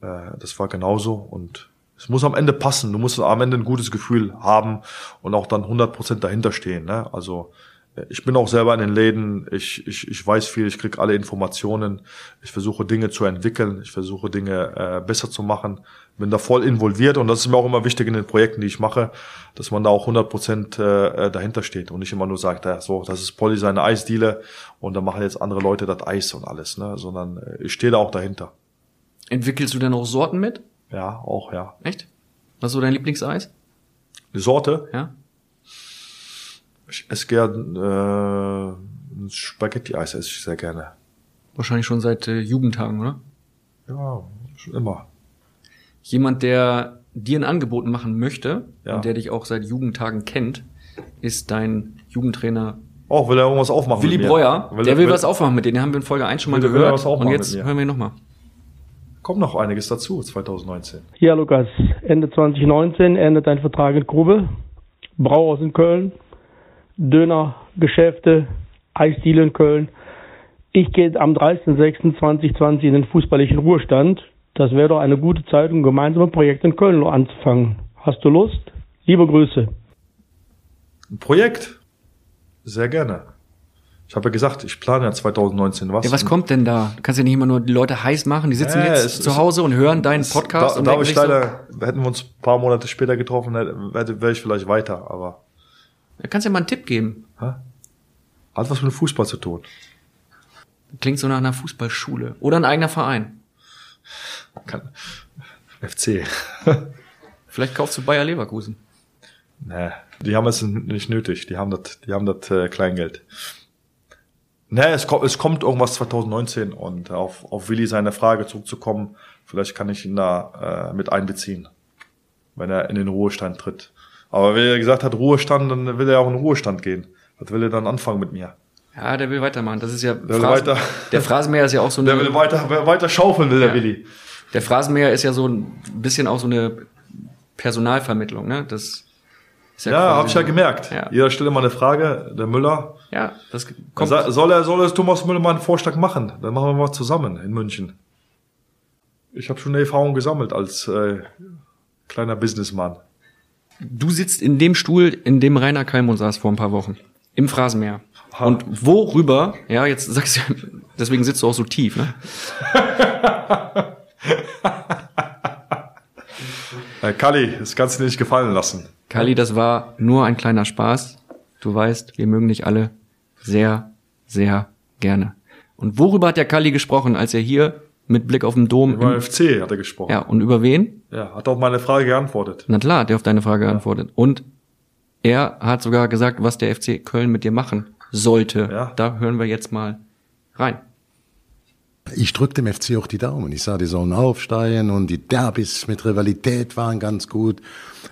Äh, das war genauso und es muss am Ende passen. Du musst am Ende ein gutes Gefühl haben und auch dann 100% dahinter stehen. Ne? Also äh, ich bin auch selber in den Läden, ich, ich, ich weiß viel, ich krieg alle Informationen, ich versuche Dinge zu entwickeln, ich versuche Dinge äh, besser zu machen, bin da voll involviert und das ist mir auch immer wichtig in den Projekten, die ich mache, dass man da auch 100% äh, äh, dahinter steht und nicht immer nur sagt, ja, so, das ist Polly seine Eisdiele und dann machen jetzt andere Leute das Eis und alles, ne? sondern äh, ich stehe da auch dahinter. Entwickelst du denn auch Sorten mit? Ja, auch, ja. Echt? Was ist so dein Lieblingseis? Die Sorte, Ja? ich esse gern äh, ein Spaghetti-Eis esse ich sehr gerne. Wahrscheinlich schon seit äh, Jugendtagen, oder? Ja, schon immer. Jemand, der dir ein Angebot machen möchte Ja. und der dich auch seit Jugendtagen kennt, ist dein Jugendtrainer Oh, will er irgendwas aufmachen? Willi? Breuer. Will der er- will was aufmachen mit denen. Den haben wir in Folge 1 schon mal Will- will gehört. Und jetzt hören wir ihn nochmal. Kommt noch einiges dazu, 2019. Ja, Lukas, Ende 2019 endet dein Vertrag in Grube, Brauhaus in Köln, Dönergeschäfte, Eisdiele in Köln. Ich gehe am 30.06.2020 in den fußballischen Ruhestand. Das wäre doch eine gute Zeit, um gemeinsame Projekte in Köln anzufangen. Hast du Lust? Liebe Grüße. Ein Projekt? Sehr gerne. Ich habe ja gesagt, ich plane ja 2019 was. Ja, was kommt denn da? Du kannst ja nicht immer nur die Leute heiß machen. Die sitzen Ja, jetzt es- zu Hause und hören deinen Podcast. da, und da denken ich sich so, leider, hätten wir uns ein paar Monate später getroffen, hätte- wäre ich vielleicht weiter, aber Da kannst du ja mal einen Tipp geben. hä? hat was mit Fußball zu tun. Klingt so nach einer Fußballschule. Oder ein eigener Verein. Kann, FC. Vielleicht kaufst du Bayer Leverkusen. Nee, die haben es nicht nötig. Die haben das, die haben das äh, Kleingeld. Nee, es kommt, es kommt irgendwas 2019 und auf, auf Willi seine Frage zurückzukommen, vielleicht kann ich ihn da äh, mit einbeziehen, wenn er in den Ruhestand tritt. Aber wenn er gesagt hat Ruhestand, dann will er auch in den Ruhestand gehen. Was will er dann anfangen mit mir? Ja, der will weitermachen. Das ist ja will weiter. Der Phrasenmäher ist ja auch so Der eine, will weiter, weiter schaufeln, will der Ja. Willi. der Phrasenmäher ist ja so ein bisschen auch so eine Personalvermittlung, ne? Das Ja, quasi habe ich ja so- gemerkt. Ja. Jeder stellt immer eine Frage, der Müller. Ja, das kommt. Soll er, soll er Thomas Müller mal einen Vorschlag machen? Dann machen wir mal zusammen in München. Ich habe schon eine Erfahrung gesammelt als äh, kleiner Businessman. Du sitzt in dem Stuhl, in dem Rainer Kalmund saß vor ein paar Wochen. Im Phrasenmäher. Ha. Und worüber, ja, jetzt sagst du, deswegen sitzt du auch so tief, ne? Äh, Kali, das kannst du dir nicht gefallen lassen. Kali, das war nur ein kleiner Spaß. Du weißt, wir mögen dich alle sehr, sehr gerne. Und worüber hat der Kali gesprochen, als er hier mit Blick auf den Dom Über im, FC hat er gesprochen. ja, und über wen? ja, hat auf meine Frage geantwortet. Na klar, hat er auf deine Frage geantwortet. Und er hat sogar gesagt, was der FC Köln mit dir machen sollte. Ja. Da hören wir jetzt mal rein. Ich drücke dem FC auch die Daumen. Ich sage, die sollen aufsteigen und die Derbys mit Rivalität waren ganz gut.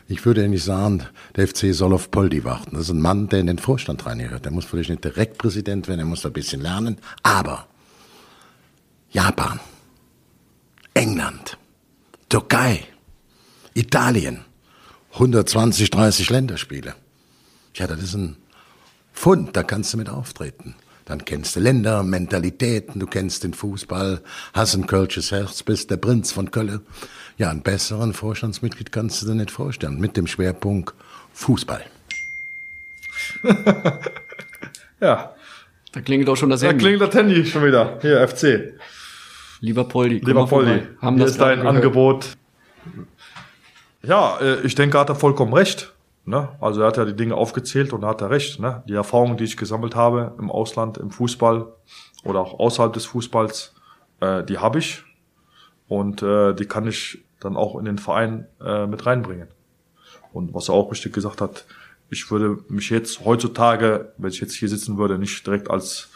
Ich würde nicht sagen, der FC soll auf Poldi warten. Das ist ein Mann, der in den Vorstand reingehört. Der muss vielleicht nicht direkt Präsident werden, er muss ein bisschen lernen. Aber Japan, England, Türkei, Italien, 120, 30 Länderspiele. Ja, das ist ein Fund, da kannst du mit auftreten. Dann kennst du Länder, Mentalitäten, du kennst den Fußball, hast ein kölsches Herz, bist der Prinz von Köln. Ja, einen besseren Vorstandsmitglied kannst du dir nicht vorstellen, mit dem Schwerpunkt Fußball. ja. Da klingelt auch schon das Da Handy. klingelt das Handy schon wieder. Hier, FC. Lieber Poldi, Lieber. Poldi, Haben hier das ist dein gehört. Angebot. Ja, äh, ich denke, hat er vollkommen recht. Ne? Also er hat ja die Dinge aufgezählt und hat er recht. Ne? Die Erfahrungen, die ich gesammelt habe im Ausland, im Fußball oder auch außerhalb des Fußballs, äh, die habe ich und äh, die kann ich dann auch in den Verein äh, mit reinbringen. Und was er auch richtig gesagt hat, ich würde mich jetzt heutzutage, wenn ich jetzt hier sitzen würde, nicht direkt als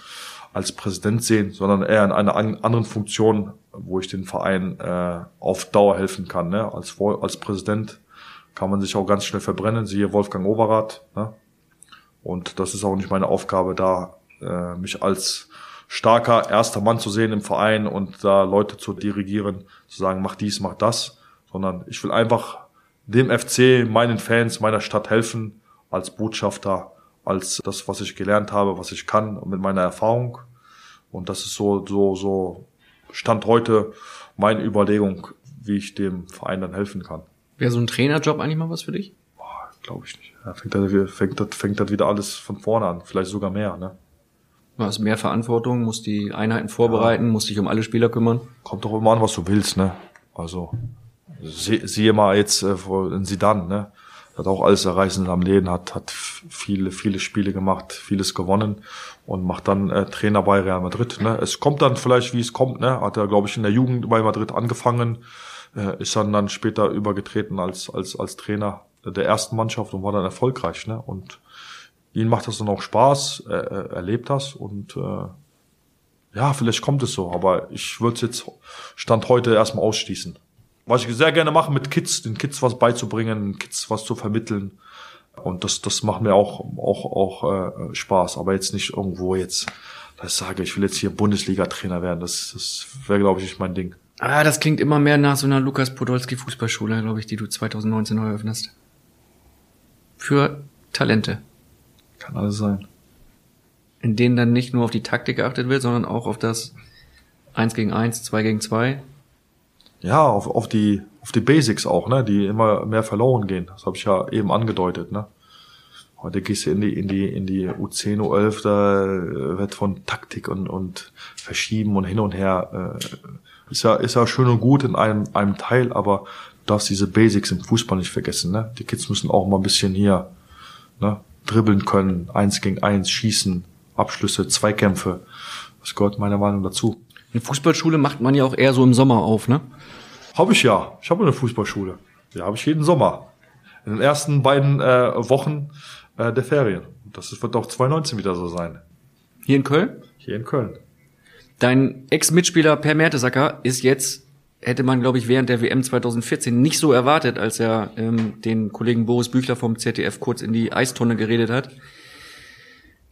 als Präsident sehen, sondern eher in einer an- anderen Funktion, wo ich den Verein äh, auf Dauer helfen kann. Ne? Als, als Präsident kann man sich auch ganz schnell verbrennen, siehe Wolfgang Overath. Ne? Und das ist auch nicht meine Aufgabe, da äh, mich als starker erster Mann zu sehen im Verein und da Leute zu dirigieren, zu sagen, mach dies, mach das, sondern ich will einfach dem FC, meinen Fans, meiner Stadt helfen, als Botschafter, als das, was ich gelernt habe, was ich kann mit meiner Erfahrung. Und das ist so, so, so Stand heute meine Überlegung, wie ich dem Verein dann helfen kann. Wäre so ein Trainerjob eigentlich mal was für dich? Glaube ich nicht. Ja, fängt, das, wieder- fängt, das, fängt das wieder alles von vorne an, vielleicht sogar mehr. Ne? Du hast mehr Verantwortung, musst die Einheiten vorbereiten, musst dich um alle Spieler kümmern. Kommt doch immer an, was du willst. Ne? Also sie, siehe mal jetzt äh, in Sidan, ne? hat auch alles erreicht in seinem Leben, hat, hat viele, viele Spiele gemacht, vieles gewonnen und macht dann äh, Trainer bei Real Madrid. Ne? Es kommt dann vielleicht, wie es kommt, ne? Hat er, glaube ich, in der Jugend bei Madrid angefangen, äh, ist dann dann später übergetreten als, als, als Trainer der ersten Mannschaft und war dann erfolgreich. Ne? Und ihm macht das dann auch Spaß, er, er er lebt das und äh, ja, vielleicht kommt es so, aber ich würde es jetzt Stand heute erstmal ausschließen. Was ich sehr gerne mache mit Kids, den Kids was beizubringen, Kids was zu vermitteln. Und das, das macht mir auch, auch, auch äh, Spaß. Aber jetzt nicht irgendwo jetzt, dass ich sage, ich will jetzt hier Bundesliga-Trainer werden. Das, das wäre, glaube ich, nicht mein Ding. Ah, das klingt immer mehr nach so einer Lukas Podolski Fußballschule, glaube ich, die du 2019 eröffnest. Für Talente. Kann alles sein. In denen dann nicht nur auf die Taktik geachtet wird, sondern auch auf das 1 gegen 1, 2 gegen 2. Ja, auf, auf die auf die Basics auch, ne, die immer mehr verloren gehen. Das habe ich ja eben angedeutet, ne. Heute gehst du in die in die in die U10, U11, da äh, wird von Taktik und und verschieben und hin und her äh, ist ja ist ja schön und gut in einem einem Teil, aber du darfst diese Basics im Fußball nicht vergessen, ne. Die Kids müssen auch mal ein bisschen hier, ne, dribbeln können, eins gegen eins schießen, Abschlüsse, Zweikämpfe. Das gehört meiner Meinung dazu. Eine Fußballschule macht man ja auch eher so im Sommer auf, ne? Habe ich ja. Ich habe eine Fußballschule. Ja, habe ich jeden Sommer. In den ersten beiden äh, Wochen äh, der Ferien. Das wird auch 2019 wieder so sein. Hier in Köln? Hier in Köln. Dein Ex-Mitspieler Per Mertesacker ist jetzt, hätte man, glaube ich, während der WM 2014 nicht so erwartet, als er ähm, den Kollegen Boris Büchler vom ZDF kurz in die Eistonne geredet hat.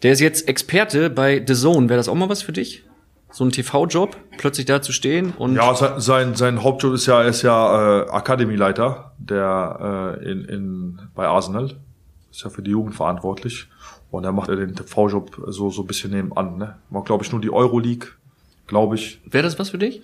Der ist jetzt Experte bei The Zone. Wäre das auch mal was für dich? So ein TV-Job, plötzlich da zu stehen und Ja, sein, sein, Hauptjob ist ja, ist ja äh, Akademieleiter, der äh, in, in, bei Arsenal. Ist ja für die Jugend verantwortlich. Und er macht ja den TV-Job so, so ein bisschen nebenan. Ne? Macht, glaube ich, nur die Euroleague, glaube ich. wäre das was für dich?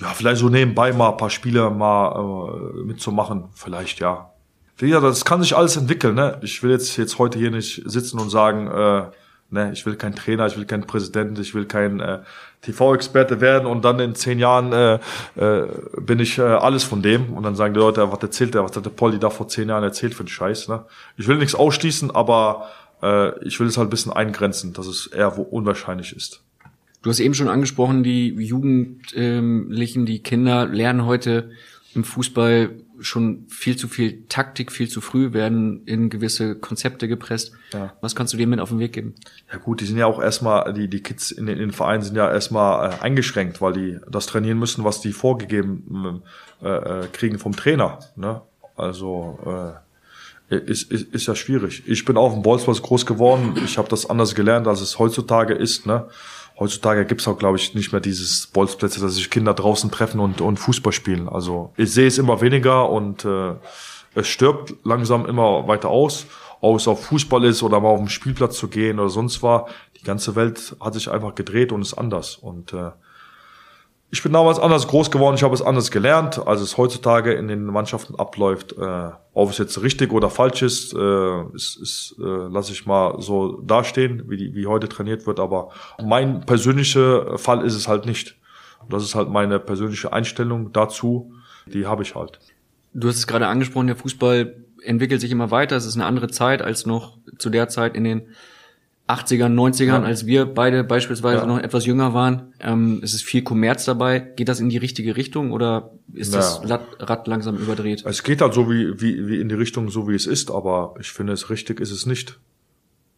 Ja, vielleicht so nebenbei mal ein paar Spiele mal äh, mitzumachen, vielleicht ja. Wie gesagt, das kann sich alles entwickeln, ne? Ich will jetzt jetzt heute hier nicht sitzen und sagen, äh, ne, ich will kein Trainer, ich will kein Präsident, ich will kein äh, TV-Experte werden und dann in zehn Jahren äh, äh, bin ich äh, alles von dem und dann sagen die Leute, was erzählt der, was hat der Polly da vor zehn Jahren erzählt für einen Scheiß, ne? Ich will nichts ausschließen, aber äh, ich will es halt ein bisschen eingrenzen, dass es eher wo unwahrscheinlich ist. Du hast eben schon angesprochen, die Jugendlichen, die Kinder lernen heute im Fußball schon viel zu viel Taktik, viel zu früh, werden in gewisse Konzepte gepresst. Ja. Was kannst du denen mit auf den Weg geben? Ja gut, die sind ja auch erstmal, die, die Kids in den, in den Vereinen sind ja erstmal äh, eingeschränkt, weil die das trainieren müssen, was die vorgegeben äh, äh, kriegen vom Trainer. Ne? Also äh, ist, ist, ist ja schwierig. Ich bin auf dem Bolzplatz groß geworden. Ich habe das anders gelernt, als es heutzutage ist. Ne? Heutzutage gibt's auch, glaube ich, nicht mehr dieses Bolzplätze, dass sich Kinder draußen treffen und, und Fußball spielen. Also ich sehe es immer weniger und äh, es stirbt langsam immer weiter aus. Ob es auf Fußball ist oder mal auf den Spielplatz zu gehen oder sonst war. Die ganze Welt hat sich einfach gedreht und ist anders. Und äh, ich bin damals anders groß geworden, ich habe es anders gelernt, als es heutzutage in den Mannschaften abläuft. Äh, ob es jetzt richtig oder falsch ist, äh, ist, ist äh, lasse ich mal so dastehen, wie, die, wie heute trainiert wird. Aber mein persönlicher Fall ist es halt nicht. Das ist halt meine persönliche Einstellung dazu, die habe ich halt. Du hast es gerade angesprochen, der Fußball entwickelt sich immer weiter. Es ist eine andere Zeit als noch zu der Zeit in den 80ern, 90ern, ja. als wir beide beispielsweise ja. noch etwas jünger waren. Ähm, es ist viel Kommerz dabei. Geht das in die richtige Richtung oder ist ja. das Rad langsam überdreht? Es geht halt so wie, wie, wie in die Richtung, so wie es ist, aber ich finde, es richtig ist es nicht.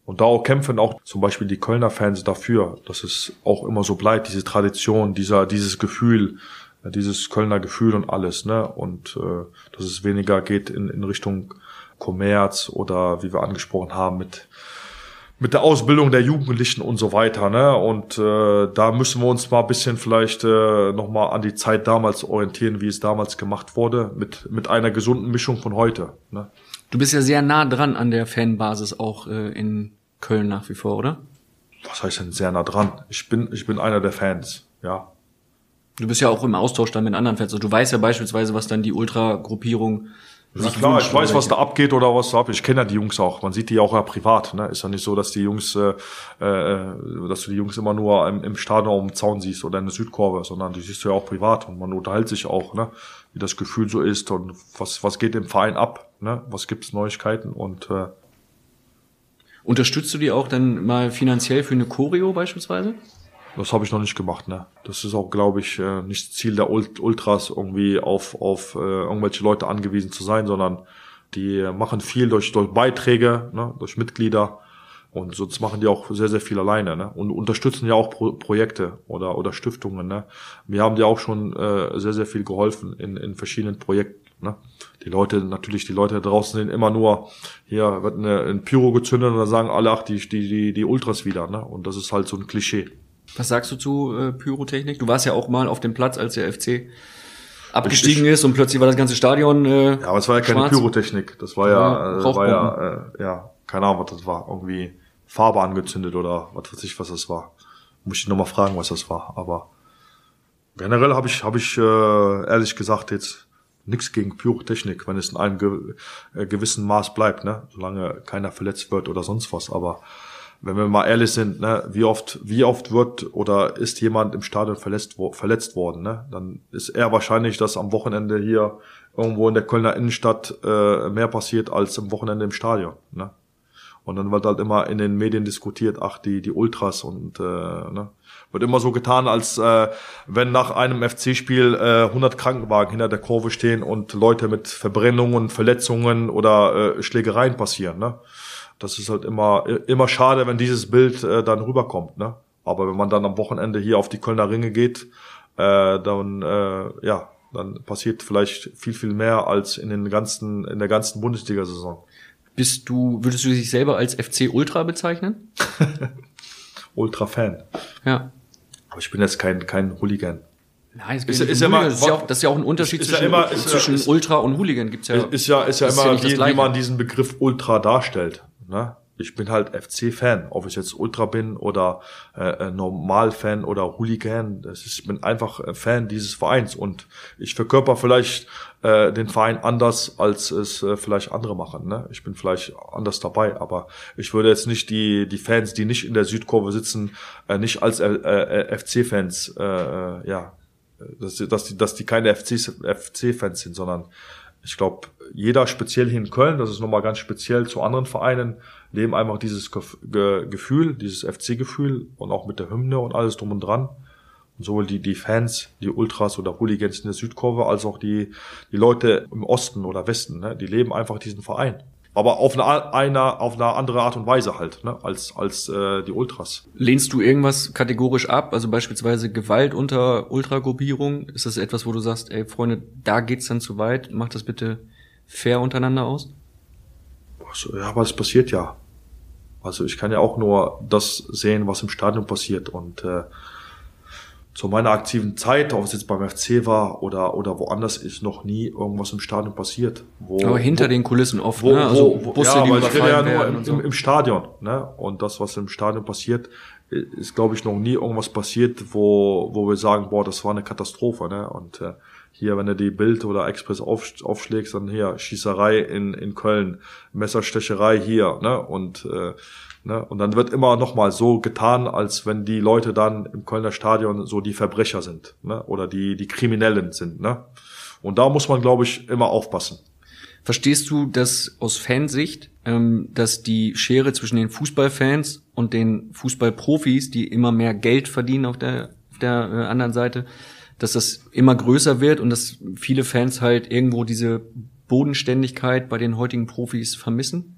Und da auch kämpfen auch zum Beispiel die Kölner Fans dafür, dass es auch immer so bleibt, diese Tradition, dieser, dieses Gefühl, dieses Kölner Gefühl und alles, ne? Und äh, dass es weniger geht in, in Richtung Kommerz oder wie wir angesprochen haben mit mit der Ausbildung der Jugendlichen und so weiter. Ne? Und äh, da müssen wir uns mal ein bisschen vielleicht äh, nochmal an die Zeit damals orientieren, wie es damals gemacht wurde, mit, mit einer gesunden Mischung von heute. Ne? Du bist ja sehr nah dran an der Fanbasis auch äh, in Köln nach wie vor, oder? Was heißt denn sehr nah dran? Ich bin, ich bin einer der Fans, ja. Du bist ja auch im Austausch dann mit anderen Fans. Also du weißt ja beispielsweise, was dann die Ultra-Gruppierung ja, klar, ich weiß, was da abgeht oder was da ab. Ich kenne ja die Jungs auch. Man sieht die auch ja privat. Ne? Ist ja nicht so, dass die Jungs, äh, äh, dass du die Jungs immer nur im, im Stadion dem Zaun siehst oder in der Südkurve, sondern die siehst du ja auch privat und man unterhält sich auch, ne? wie das Gefühl so ist und was was geht im Verein ab, ne? Was gibt's Neuigkeiten und äh, Unterstützt du die auch dann mal finanziell für eine Choreo beispielsweise? Das habe ich noch nicht gemacht, ne. Das ist auch, glaube ich, äh, nicht Ziel der Ultras, irgendwie auf, auf äh, irgendwelche Leute angewiesen zu sein, sondern die machen viel durch, durch Beiträge, ne, durch Mitglieder. Und sonst machen die auch sehr, sehr viel alleine, ne? Und unterstützen ja auch Pro Projekte oder, oder Stiftungen, ne? Wir haben dir auch schon äh, sehr, sehr viel geholfen in, in verschiedenen Projekten, ne? Die Leute, natürlich, die Leute draußen sind immer nur, hier wird eine, ein Pyro gezündet und dann sagen alle, ach, die, die, die, die Ultras wieder, ne? Und das ist halt so ein Klischee. Was sagst du zu äh, Pyrotechnik? Du warst ja auch mal auf dem Platz, als der FC abgestiegen ich, ist und plötzlich war das ganze Stadion. Äh, ja, aber es war ja keine schwarz. Pyrotechnik. Das war ja, äh, war ja, äh, ja, keine Ahnung, was das war. Irgendwie Farbe angezündet oder was weiß ich, was das war. Muss ich nochmal fragen, was das war. Aber generell habe ich, habe ich äh, ehrlich gesagt jetzt nichts gegen Pyrotechnik, wenn es in einem ge äh, gewissen Maß bleibt, ne? Solange keiner verletzt wird oder sonst was. Aber wenn wir mal ehrlich sind, ne, wie oft, wie oft wird oder ist jemand im Stadion verletzt, verletzt worden, ne? Dann ist eher wahrscheinlich, dass am Wochenende hier irgendwo in der Kölner Innenstadt äh, mehr passiert als am Wochenende im Stadion, ne? Und dann wird halt immer in den Medien diskutiert, ach, die, die Ultras und äh, ne? Wird immer so getan, als äh, wenn nach einem FC-Spiel äh, 100 Krankenwagen hinter der Kurve stehen und Leute mit Verbrennungen, Verletzungen oder äh, Schlägereien passieren, ne? Das ist halt immer, immer schade, wenn dieses Bild äh, dann rüberkommt. Ne? Aber wenn man dann am Wochenende hier auf die Kölner Ringe geht, äh, dann äh, ja, dann passiert vielleicht viel viel mehr als in den ganzen in der ganzen Bundesliga-Saison. Bist du würdest du dich selber als FC Ultra bezeichnen? Ultra Fan. Ja. Aber ich bin jetzt kein kein Hooligan. Nein, es ist, ist ja immer, das, ist ja auch, das ist ja auch ein Unterschied zwischen, ja immer, zwischen ist, Ultra und Hooligan. Gibt's ja. Ist ja, ist ja immer, ja wie, wie man diesen Begriff Ultra darstellt. Ne? Ich bin halt FC-Fan, ob ich jetzt Ultra bin oder äh, äh, Normal-Fan oder Hooligan. Das ist, ich bin einfach Fan dieses Vereins und ich verkörper vielleicht äh, den Verein anders, als es äh, vielleicht andere machen. Ne? Ich bin vielleicht anders dabei, aber ich würde jetzt nicht die die Fans, die nicht in der Südkurve sitzen, äh, nicht als äh, äh, FC-Fans, äh, äh, ja, dass, dass die dass die keine FC-Fans sind, sondern ich glaube, jeder speziell hier in Köln, das ist nochmal ganz speziell zu anderen Vereinen, leben einfach dieses Gefühl, dieses FC-Gefühl und auch mit der Hymne und alles drum und dran. Und sowohl die, die Fans, die Ultras oder Hooligans in der Südkurve, als auch die, die Leute im Osten oder Westen, ne, die leben einfach diesen Verein aber auf eine, eine, auf eine andere Art und Weise halt, ne, als, als äh, die Ultras. Lehnst du irgendwas kategorisch ab, also beispielsweise Gewalt unter Ultragruppierung? Ist das etwas, wo du sagst, ey Freunde, da geht's dann zu weit, macht das bitte fair untereinander aus? Ja, aber es passiert ja. Also ich kann ja auch nur das sehen, was im Stadion passiert. Und äh, zu meiner aktiven Zeit, ob es jetzt beim FC war oder, oder woanders, ist noch nie irgendwas im Stadion passiert. Wo, aber hinter wo, den Kulissen oft, wo, ne? Also wo, Busse, ja, die aber ich rede ja nur im, so. im Stadion. Ne? Und das, was im Stadion passiert, ist, glaube ich, noch nie irgendwas passiert, wo, wo wir sagen, boah, das war eine Katastrophe. Ne? Und äh, hier, wenn du die Bild oder Express auf, aufschlägst, dann hier Schießerei in, in Köln, Messerstecherei hier, ne? Und äh, ne? und dann wird immer noch mal so getan, als wenn die Leute dann im Kölner Stadion so die Verbrecher sind, ne? Oder die die Kriminellen sind, ne? Und da muss man, glaube ich, immer aufpassen. Verstehst du das aus Fansicht, ähm, dass die Schere zwischen den Fußballfans und den Fußballprofis, die immer mehr Geld verdienen auf der, auf der äh, anderen Seite, dass das immer größer wird und dass viele Fans halt irgendwo diese Bodenständigkeit bei den heutigen Profis vermissen?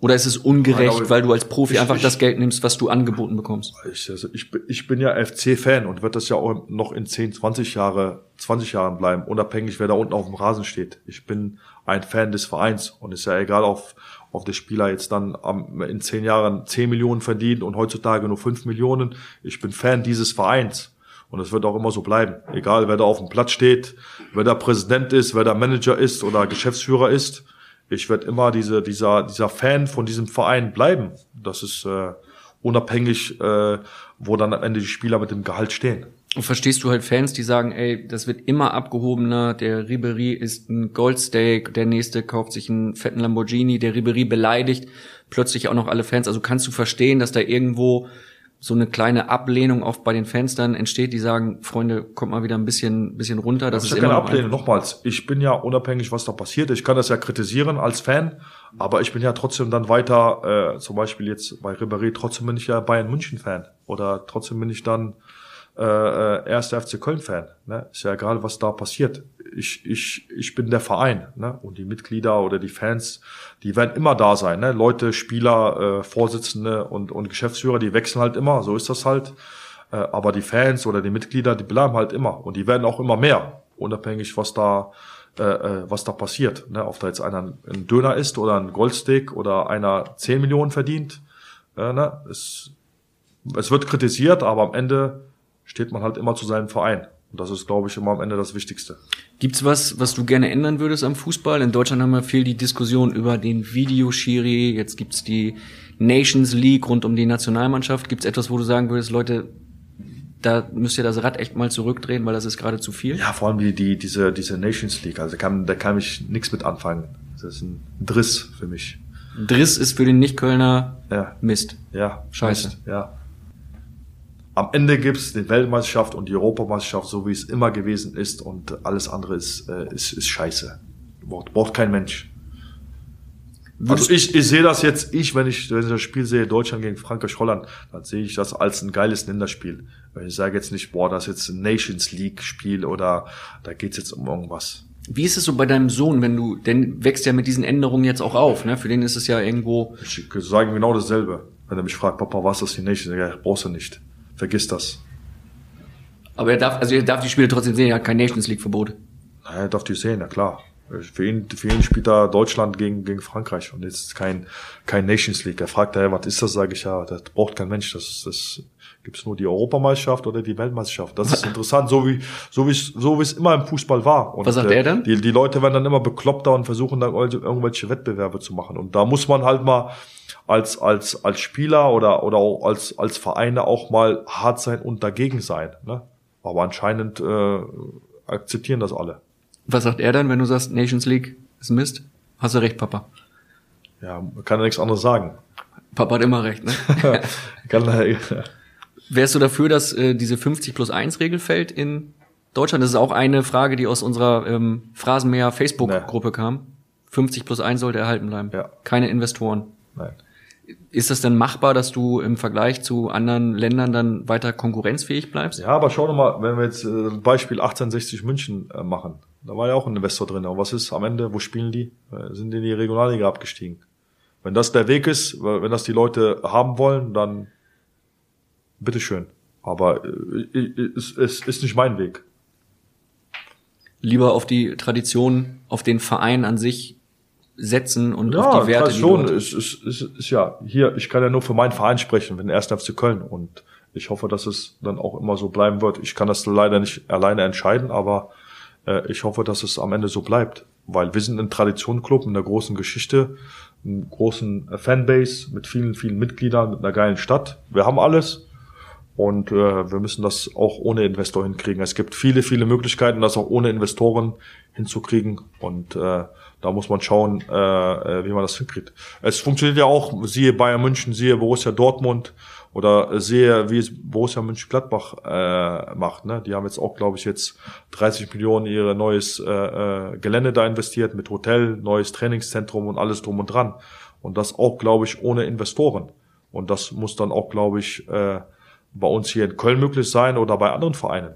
Oder ist es ungerecht, weil du als Profi ich- einfach ich- das Geld nimmst, was du angeboten bekommst? Ich, also ich, bin- ich bin ja FC-Fan und wird das ja auch noch in 10, 20 Jahre, 20 Jahren bleiben, unabhängig, wer da unten auf dem Rasen steht. Ich bin ein Fan des Vereins und ist ja egal, auf, auf der Spieler jetzt dann am, in 10 Jahren 10 Millionen verdient und heutzutage nur 5 Millionen. Ich bin Fan dieses Vereins. Und es wird auch immer so bleiben. Egal, wer da auf dem Platz steht, wer da Präsident ist, wer da Manager ist oder Geschäftsführer ist. Ich werde immer diese, dieser, dieser Fan von diesem Verein bleiben. Das ist äh, unabhängig, äh, wo dann am Ende die Spieler mit dem Gehalt stehen. Und verstehst du halt Fans, die sagen, ey, das wird immer abgehobener, der Ribery ist ein Goldsteak, der nächste kauft sich einen fetten Lamborghini, der Ribery beleidigt plötzlich auch noch alle Fans. Also kannst du verstehen, dass da irgendwo so eine kleine Ablehnung oft bei den Fans dann entsteht, die sagen, Freunde, kommt mal wieder ein bisschen, bisschen runter. Das, Das ist ja keine noch Ablehnung. Nochmals, ich bin ja unabhängig, was da passiert. Ich kann das ja kritisieren als Fan, aber ich bin ja trotzdem dann weiter, äh, zum Beispiel jetzt bei Ribéry, trotzdem bin ich ja Bayern München Fan oder trotzdem bin ich dann äh, äh, erster FC Köln Fan. Ne? Ist ja egal, was da passiert. Ich, ich, ich bin der Verein ne? und die Mitglieder oder die Fans, die werden immer da sein. Ne? Leute, Spieler, äh, Vorsitzende und, und Geschäftsführer, die wechseln halt immer. So ist das halt. Äh, aber die Fans oder die Mitglieder, die bleiben halt immer und die werden auch immer mehr, unabhängig was da äh, äh, was da passiert. Ne? Ob da jetzt einer ein Döner isst oder ein Goldsteak oder einer 10 Millionen verdient. Äh, ne? es, es wird kritisiert, aber am Ende steht man halt immer zu seinem Verein. Und das ist, glaube ich, immer am Ende das Wichtigste. Gibt's was, was du gerne ändern würdest am Fußball? In Deutschland haben wir viel die Diskussion über den Videoschiri. Jetzt gibt's die Nations League rund um die Nationalmannschaft. Gibt's etwas, wo du sagen würdest, Leute, da müsst ihr das Rad echt mal zurückdrehen, weil das ist gerade zu viel? Ja, vor allem die, die, diese, diese Nations League. Also da kann, da kann ich nichts mit anfangen. Das ist ein Driss für mich. Driss ist für den Nicht-Kölner Ja. Mist. Ja. Scheiße. Mist, Ja. Am Ende gibt's die Weltmeisterschaft und die Europameisterschaft, so wie es immer gewesen ist, und alles andere ist, äh, ist, ist scheiße. Braucht, braucht kein Mensch. Also ich, ich sehe das jetzt, ich, wenn ich, wenn ich das Spiel sehe, Deutschland gegen Frankreich, Holland, dann sehe ich das als ein geiles Länderspiel. Ich sage jetzt nicht, boah, das ist jetzt ein Nations League Spiel oder da geht's jetzt um irgendwas. Wie ist es so bei deinem Sohn, wenn du, denn wächst ja mit diesen Änderungen jetzt auch auf, ne? Für den ist es ja irgendwo, Ich sage ihm genau dasselbe. Wenn er mich fragt, Papa, was ist die Nations League? Ja, brauchst du nicht. Vergiss das. aber er darf, also er darf die Spiele trotzdem sehen, er hat kein Nations League Verbot. Na, er darf die sehen, ja klar. Für ihn, für ihn spielt da Deutschland gegen, gegen Frankreich und jetzt kein, kein Nations League. Er fragt, hey, was ist das? Sage ich, ja, das braucht kein Mensch. Das, das gibt's nur die Europameisterschaft oder die Weltmeisterschaft. Das ist interessant, so wie, so wie es, so wie es immer im Fußball war. Und, Was sagt er dann? Die, die Leute werden dann immer bekloppter und versuchen dann irgendwelche Wettbewerbe zu machen. Und da muss man halt mal als, als, als Spieler oder, oder auch als, als Vereine auch mal hart sein und dagegen sein, ne? Aber anscheinend, äh, akzeptieren das alle. Was sagt er dann, wenn du sagst, Nations League ist Mist? Hast du recht, Papa. Ja, kann ja nichts anderes sagen. Papa hat immer recht, ne? kann, Wärst du dafür, dass äh, diese 50 plus 1 Regel fällt in Deutschland? Das ist auch eine Frage, die aus unserer ähm, Phrasenmäher Facebook-Gruppe kam. 50 plus 1 sollte erhalten bleiben. Ja. Keine Investoren. Nein. Ist das denn machbar, dass du im Vergleich zu anderen Ländern dann weiter konkurrenzfähig bleibst? Ja, aber schau doch mal, wenn wir jetzt äh, Beispiel 1860 München äh, machen, da war ja auch ein Investor drin. Und was ist am Ende? Wo spielen die? Äh, sind die in die Regionalliga abgestiegen? Wenn das der Weg ist, wenn das die Leute haben wollen, dann bitteschön. Aber äh, äh, es, es ist nicht mein Weg. Lieber auf die Tradition, auf den Verein an sich setzen und Ja, auf die Werte, die dort- ist, ist, ist, ist ja hier, ich kann ja nur für meinen Verein sprechen, für den 1. FC Köln und ich hoffe, dass es dann auch immer so bleiben wird. Ich kann das leider nicht alleine entscheiden, aber äh, ich hoffe, dass es am Ende so bleibt, weil wir sind ein Traditionclub mit einer großen Geschichte, einer großen Fanbase mit vielen, vielen Mitgliedern, mit einer geilen Stadt. Wir haben alles und äh, wir müssen das auch ohne Investor hinkriegen. Es gibt viele, viele Möglichkeiten, das auch ohne Investoren hinzukriegen. Und äh, da muss man schauen, äh, äh, wie man das hinkriegt. Es funktioniert ja auch, siehe Bayern München, siehe Borussia Dortmund oder sehe, wie es Borussia Mönchengladbach äh, macht. Ne? Die haben jetzt auch, glaube ich, jetzt 30 Millionen ihre neues äh, äh, Gelände da investiert mit Hotel, neues Trainingszentrum und alles drum und dran. Und das auch, glaube ich, ohne Investoren. Und das muss dann auch, glaube ich, äh, bei uns hier in Köln möglich sein oder bei anderen Vereinen.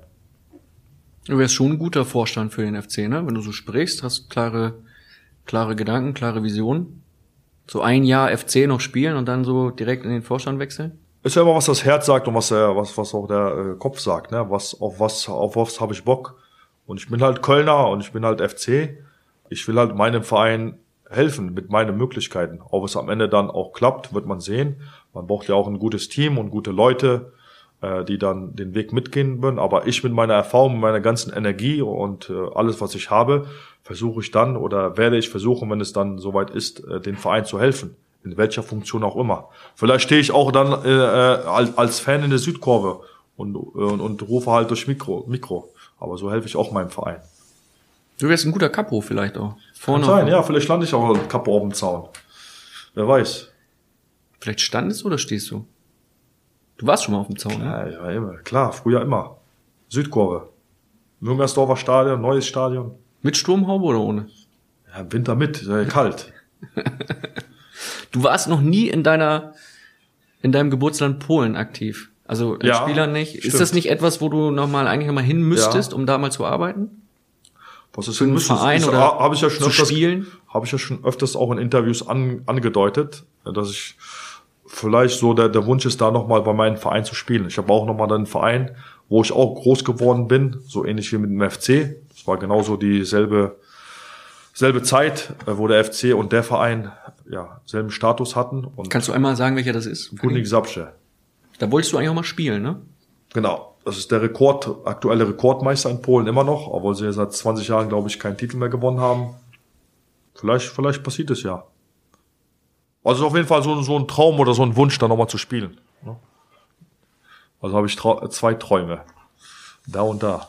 Du wärst schon ein guter Vorstand für den FC, ne? Wenn du so sprichst, hast klare, klare Gedanken, klare Visionen. So ein Jahr FC noch spielen und dann so direkt in den Vorstand wechseln? Ist ja immer, was das Herz sagt und was, der, was, was auch der äh, Kopf sagt, ne? Was, auf was, auf was habe ich Bock? Und ich bin halt Kölner und ich bin halt FC. Ich will halt meinem Verein helfen mit meinen Möglichkeiten. Ob es am Ende dann auch klappt, wird man sehen. Man braucht ja auch ein gutes Team und gute Leute, äh, die dann den Weg mitgehen würden. Aber ich mit meiner Erfahrung, mit meiner ganzen Energie und äh, alles, was ich habe, versuche ich dann oder werde ich versuchen, wenn es dann soweit ist, äh, den Verein zu helfen. In welcher Funktion auch immer. Vielleicht stehe ich auch dann äh, äh, als, als Fan in der Südkurve und, und, und rufe halt durch Mikro, Mikro. Aber so helfe ich auch meinem Verein. Du wärst ein guter Kapo vielleicht auch. Kann sein, ja, vielleicht lande ich auch Kappe auf dem Zaun. Wer weiß. Vielleicht standest du oder stehst du? Du warst schon mal auf dem Zaun, ne? Ja, ja, immer. Klar, früher immer. Südkurve. Müngersdorfer Stadion, neues Stadion. Mit Sturmhaube oder ohne? Ja, im Winter mit, ist ja kalt. Du warst noch nie in deiner, in deinem Geburtsland Polen aktiv. Also als Ja, Spieler nicht. Ist stimmt. das nicht etwas, wo du noch mal eigentlich noch mal hin müsstest, Ja. um da mal zu arbeiten? Was ist einen denn Verein ist, oder habe ich ja schon zu öfters, spielen? Habe ich ja schon öfters auch in Interviews an, angedeutet, dass ich vielleicht so der, der Wunsch ist, da nochmal bei meinem Verein zu spielen. Ich habe auch nochmal einen Verein, wo ich auch groß geworden bin, so ähnlich wie mit dem FC. Das war genauso dieselbe selbe Zeit, äh, wo der FC und der Verein ja selben Status hatten. Und Kannst du einmal sagen, welcher das ist? Gunik Sapsche. Da wolltest du eigentlich auch mal spielen, ne? Genau. Das ist der Rekord, aktuelle Rekordmeister in Polen immer noch, obwohl sie seit 20 Jahren, glaube ich, keinen Titel mehr gewonnen haben. Vielleicht, vielleicht passiert es ja. Also auf jeden Fall so, so ein Traum oder so ein Wunsch, da nochmal zu spielen. ne? Also habe ich trau zwei Träume. Da und da.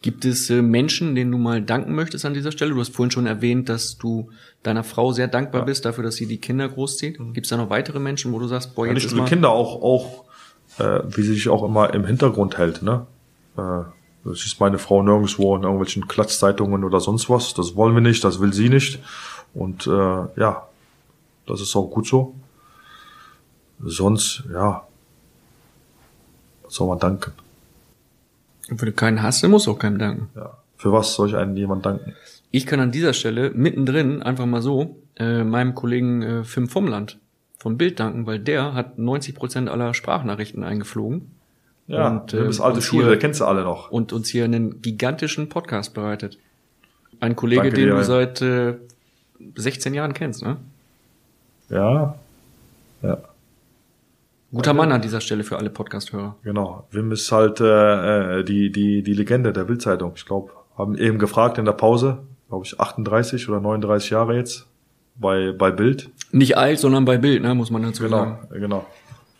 Gibt es äh, Menschen, denen du mal danken möchtest an dieser Stelle? Du hast vorhin schon erwähnt, dass du deiner Frau sehr dankbar bist dafür, dass sie die Kinder großzieht. Gibt es da noch weitere Menschen, wo du sagst, boah, Ja, jetzt nicht ist nur Kinder, auch, auch äh, wie sie sich auch immer im Hintergrund hält. Ne? Äh, das ist meine Frau nirgendwo in irgendwelchen Klatschzeitungen oder sonst was. Das wollen wir nicht, das will sie nicht. Und äh, ja, das ist auch gut so. Sonst, ja, was soll man danken? Und wenn du keinen hast, dann musst du auch keinem danken. Ja. Für was soll ich einem jemand danken? Ich kann an dieser Stelle mittendrin einfach mal so äh, meinem Kollegen äh, Fim vom Land von Bild danken, weil der hat 90 Prozent aller Sprachnachrichten eingeflogen. Ja, Und, bist ähm, alte Schule, hier- der kennst du alle noch. Und uns hier einen gigantischen Podcast bereitet. Ein Kollege, Danke den dir. du seit äh, 16 Jahren kennst, ne? Ja, ja. Guter Mann an dieser Stelle für alle Podcast-Hörer. Genau. Wim ist halt äh, äh, die, die, die Legende der Bildzeitung. Ich glaube, haben eben gefragt in der Pause, glaube ich, 38 oder 39 Jahre jetzt bei, bei Bild. Nicht alt, sondern bei Bild, ne, muss man dazu Genau, sagen. genau.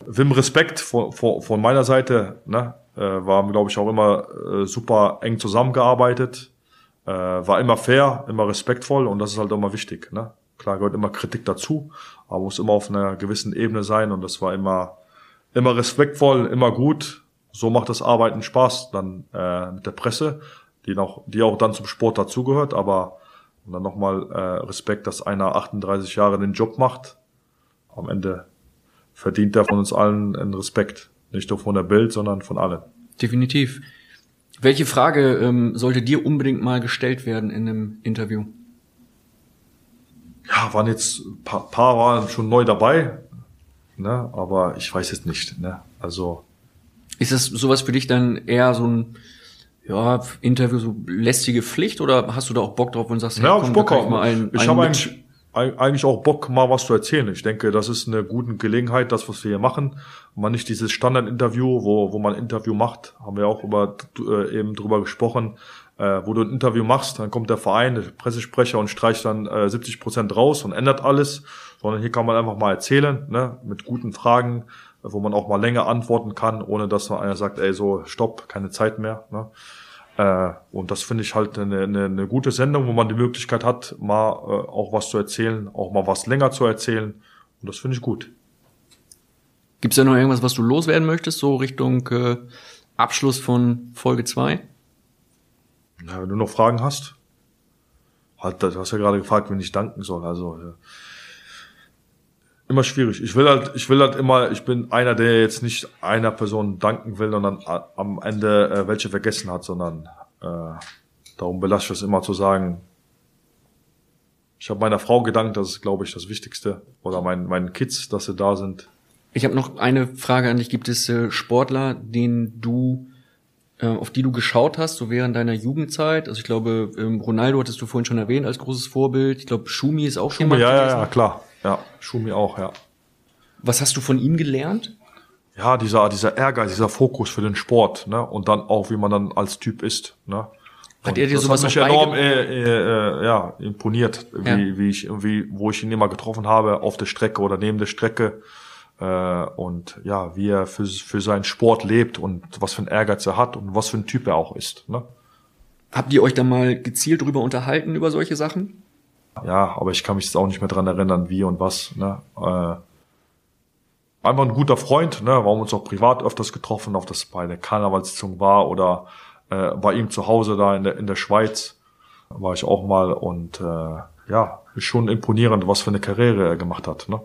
Wim, Respekt von, von, von meiner Seite, ne? Äh, war, glaube ich, auch immer äh, super eng zusammengearbeitet, äh, war immer fair, immer respektvoll und das ist halt immer wichtig, ne? Klar gehört immer Kritik dazu, aber muss immer auf einer gewissen Ebene sein und das war immer, immer respektvoll, immer gut. So macht das Arbeiten Spaß dann äh, mit der Presse, die auch, die auch dann zum Sport dazugehört, aber und dann nochmal äh, Respekt, dass einer 38 Jahre den Job macht. Am Ende verdient er von uns allen einen Respekt. Nicht nur von der Bild, sondern von allen. Definitiv. Welche Frage ähm, sollte dir unbedingt mal gestellt werden in einem Interview? Ja, waren jetzt, ein paar, paar waren schon neu dabei, ne? aber ich weiß jetzt nicht. Ne? Also Ist das sowas für dich dann eher so ein ja, Interview so lästige Pflicht oder hast du da auch Bock drauf und sagst, Ja, komm, ich Bock auch. mal einen, ich habe eigentlich, eig- eigentlich auch Bock, mal was zu erzählen. Ich denke, das ist eine gute Gelegenheit, das, was wir hier machen. Man nicht dieses Standard-Interview, wo, wo man Interview macht, haben wir auch über, äh, eben drüber gesprochen, äh, wo du ein Interview machst, dann kommt der Verein, der Pressesprecher und streicht dann äh, 70 Prozent raus und ändert alles, sondern hier kann man einfach mal erzählen, ne, mit guten Fragen, äh, wo man auch mal länger antworten kann, ohne dass man einer sagt, ey, so, stopp, keine Zeit mehr, ne. Äh, und das finde ich halt eine, eine, eine gute Sendung, wo man die Möglichkeit hat, mal äh, auch was zu erzählen, auch mal was länger zu erzählen. Und das finde ich gut. Gibt's da noch irgendwas, was du loswerden möchtest, so Richtung äh, Abschluss von Folge 2? Ja, wenn du noch Fragen hast, halt, du hast ja gerade gefragt, wen ich danken soll. Also ja. immer schwierig. Ich will halt, ich will halt immer, ich bin einer, der jetzt nicht einer Person danken will a- am Ende äh, welche vergessen hat, sondern äh, darum belasse ich es immer zu sagen. Ich habe meiner Frau gedankt, das ist, glaube ich, das Wichtigste. Oder meinen, meinen Kids, dass sie da sind. Ich habe noch eine Frage an dich. Gibt es äh, Sportler, denen du, auf die du geschaut hast, so während deiner Jugendzeit? Also ich glaube, ähm, Ronaldo hattest du vorhin schon erwähnt als großes Vorbild. Ich glaube, Schumi ist auch Schumi, jemand ja, ja, gewesen. ja, klar. Ja, Schumi auch, ja. Was hast du von ihm gelernt? ja, dieser, dieser Ehrgeiz, dieser Fokus für den Sport, ne? Und dann auch, wie man dann als Typ ist, ne? Hat Und er dir sowas hat mich enorm äh, äh, äh, ja, imponiert, wie, Ja. wie ich, wie, wo ich ihn immer getroffen habe, auf der Strecke oder neben der Strecke. Äh, und ja, wie er für, für seinen Sport lebt und was für ein Ehrgeiz er hat und was für ein Typ er auch ist. Ne? Habt ihr euch da mal gezielt drüber unterhalten, über solche Sachen? Ja, aber ich kann mich jetzt auch nicht mehr dran erinnern, wie und was. Ne? Äh, einfach ein guter Freund, ne? Wir haben uns auch privat öfters getroffen, ob das bei der Karnevalssitzung war oder äh, bei ihm zu Hause da in der, in der Schweiz war ich auch mal und äh, ja, ist schon imponierend, was für eine Karriere er gemacht hat. Ne?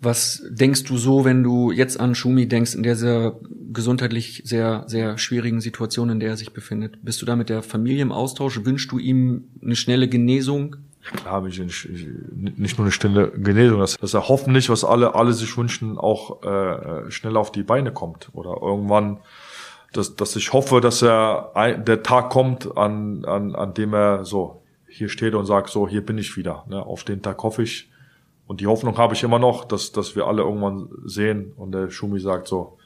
Was denkst du so, wenn du jetzt an Schumi denkst, in dieser gesundheitlich sehr, sehr schwierigen Situation, in der er sich befindet? Bist du da mit der Familie im Austausch? Wünschst du ihm eine schnelle Genesung? Klar, ich, ich, ich, nicht nur eine stille Genesung, dass, dass er hoffentlich, was alle, alle sich wünschen, auch äh, schnell auf die Beine kommt. Oder irgendwann, dass, dass ich hoffe, dass er ein, der Tag kommt, an, an, an dem er so hier steht und sagt, so, hier bin ich wieder. Ne? Auf den Tag hoffe ich. Und die Hoffnung habe ich immer noch, dass, dass wir alle irgendwann sehen und der Schumi sagt so,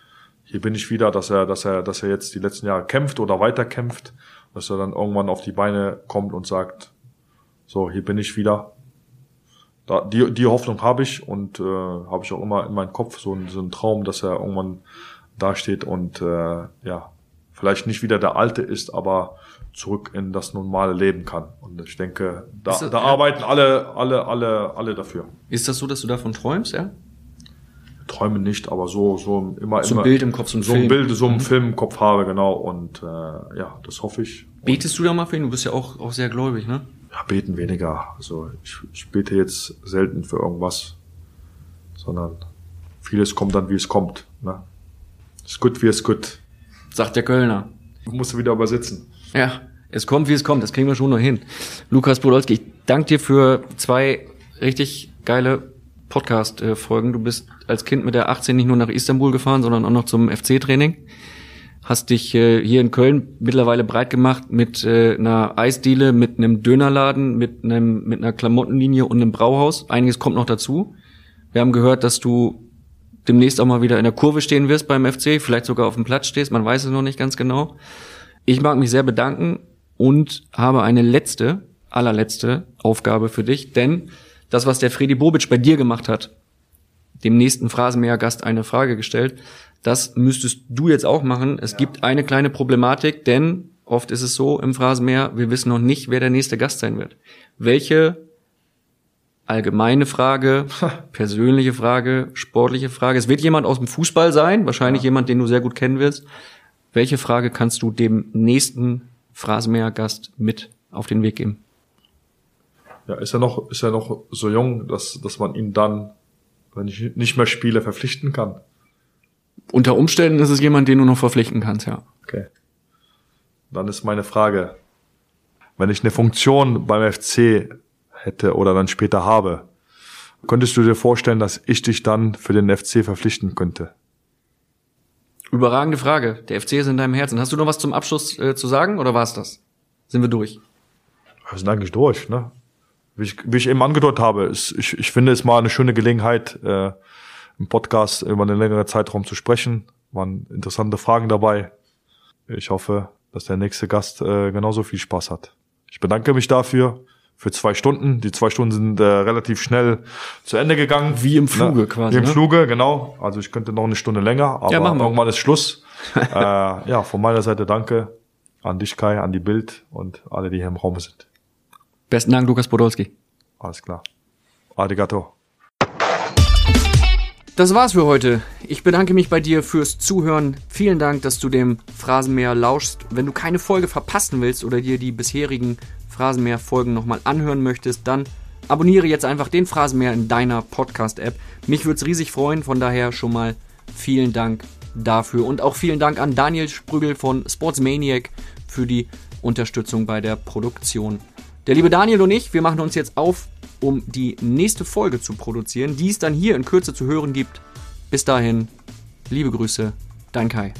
hier bin ich wieder, dass er, dass er, dass er jetzt die letzten Jahre kämpft oder weiter kämpft, dass er dann irgendwann auf die Beine kommt und sagt, so, hier bin ich wieder. Da, die, die Hoffnung habe ich und äh, habe ich auch immer in meinem Kopf so, einen- so einen Traum, dass er irgendwann dasteht und äh, ja, vielleicht nicht wieder der Alte ist, aber zurück in das normale Leben kann. Und ich denke, da, das- da ja. arbeiten alle, alle, alle, alle dafür. Ist das so, dass du davon träumst, ja? Träume nicht, aber so, so immer, So ein immer. Bild im Kopf, so ein so ein Film. Bild, so ein Mhm. Film im Kopf habe, genau. Und äh, ja, das hoffe ich. Betest du da mal für ihn? Du bist ja auch, auch sehr gläubig, ne? Ja, beten weniger. Also ich, ich bete jetzt selten für irgendwas, sondern vieles kommt dann, wie es kommt. Ne? Ist gut, wie es gut. Sagt der Kölner. Musst du wieder übersetzen. Ja, es kommt, wie es kommt. Das kriegen wir schon noch hin. Lukas Podolski, ich danke dir für zwei richtig geile Podcast-Folgen. Du bist als Kind mit der 18 nicht nur nach Istanbul gefahren, sondern auch noch zum FC-Training. Hast dich äh, hier in Köln mittlerweile breit gemacht mit äh, einer Eisdiele, mit einem Dönerladen, mit einem mit einer Klamottenlinie und einem Brauhaus. Einiges kommt noch dazu. Wir haben gehört, dass du demnächst auch mal wieder in der Kurve stehen wirst beim FC, vielleicht sogar auf dem Platz stehst, man weiß es noch nicht ganz genau. Ich mag mich sehr bedanken und habe eine letzte, allerletzte Aufgabe für dich, denn das, was der Freddy Bobic bei dir gemacht hat, dem nächsten Phrasenmäher-Gast eine Frage gestellt, das müsstest du jetzt auch machen. Es gibt eine kleine Problematik, denn oft ist es so im Phrasenmäher, wir wissen noch nicht, wer der nächste Gast sein wird. Welche allgemeine Frage, persönliche Frage, sportliche Frage. Es wird jemand aus dem Fußball sein, wahrscheinlich jemand, den du sehr gut kennen wirst. Welche Frage kannst du dem nächsten Phrasenmäher-Gast mit auf den Weg geben? Ja, ist er noch, ist er noch so jung, dass, dass man ihn dann, wenn ich nicht mehr spiele, verpflichten kann? Unter Umständen ist es jemand, den du noch verpflichten kannst, ja. Okay. Dann ist meine Frage, wenn ich eine Funktion beim FC hätte oder dann später habe, könntest du dir vorstellen, dass ich dich dann für den FC verpflichten könnte? Überragende Frage. Der FC ist in deinem Herzen. Hast du noch was zum Abschluss äh, zu sagen oder war's das? Sind wir durch? Wir sind eigentlich durch, ne? Wie ich, wie ich eben angedeutet habe, ist, ich, ich finde es mal eine schöne Gelegenheit, äh, im Podcast über einen längeren Zeitraum zu sprechen. Waren interessante Fragen dabei. Ich hoffe, dass der nächste Gast äh, genauso viel Spaß hat. Ich bedanke mich dafür für zwei Stunden. Die zwei Stunden sind äh, relativ schnell zu Ende gegangen. Wie im Fluge quasi. Wie im ne? Fluge, genau. Also ich könnte noch eine Stunde länger, aber Ja, irgendwann ist Schluss. äh, ja, von meiner Seite danke an dich, Kai, an die Bild und alle, die hier im Raum sind. Besten Dank, Lukas Podolski. Alles klar. Arigato. Das war's für heute. Ich bedanke mich bei dir fürs Zuhören. Vielen Dank, dass du dem Phrasenmäher lauschst. Wenn du keine Folge verpassen willst oder dir die bisherigen Phrasenmäher-Folgen nochmal anhören möchtest, dann abonniere jetzt einfach den Phrasenmäher in deiner Podcast-App. Mich würde es riesig freuen, von daher schon mal vielen Dank dafür. Und auch vielen Dank an Daniel Sprügel von Sportsmaniac für die Unterstützung bei der Produktion. Der liebe Daniel und ich, wir machen uns jetzt auf, um die nächste Folge zu produzieren, die es dann hier in Kürze zu hören gibt. Bis dahin, liebe Grüße, dein Kai.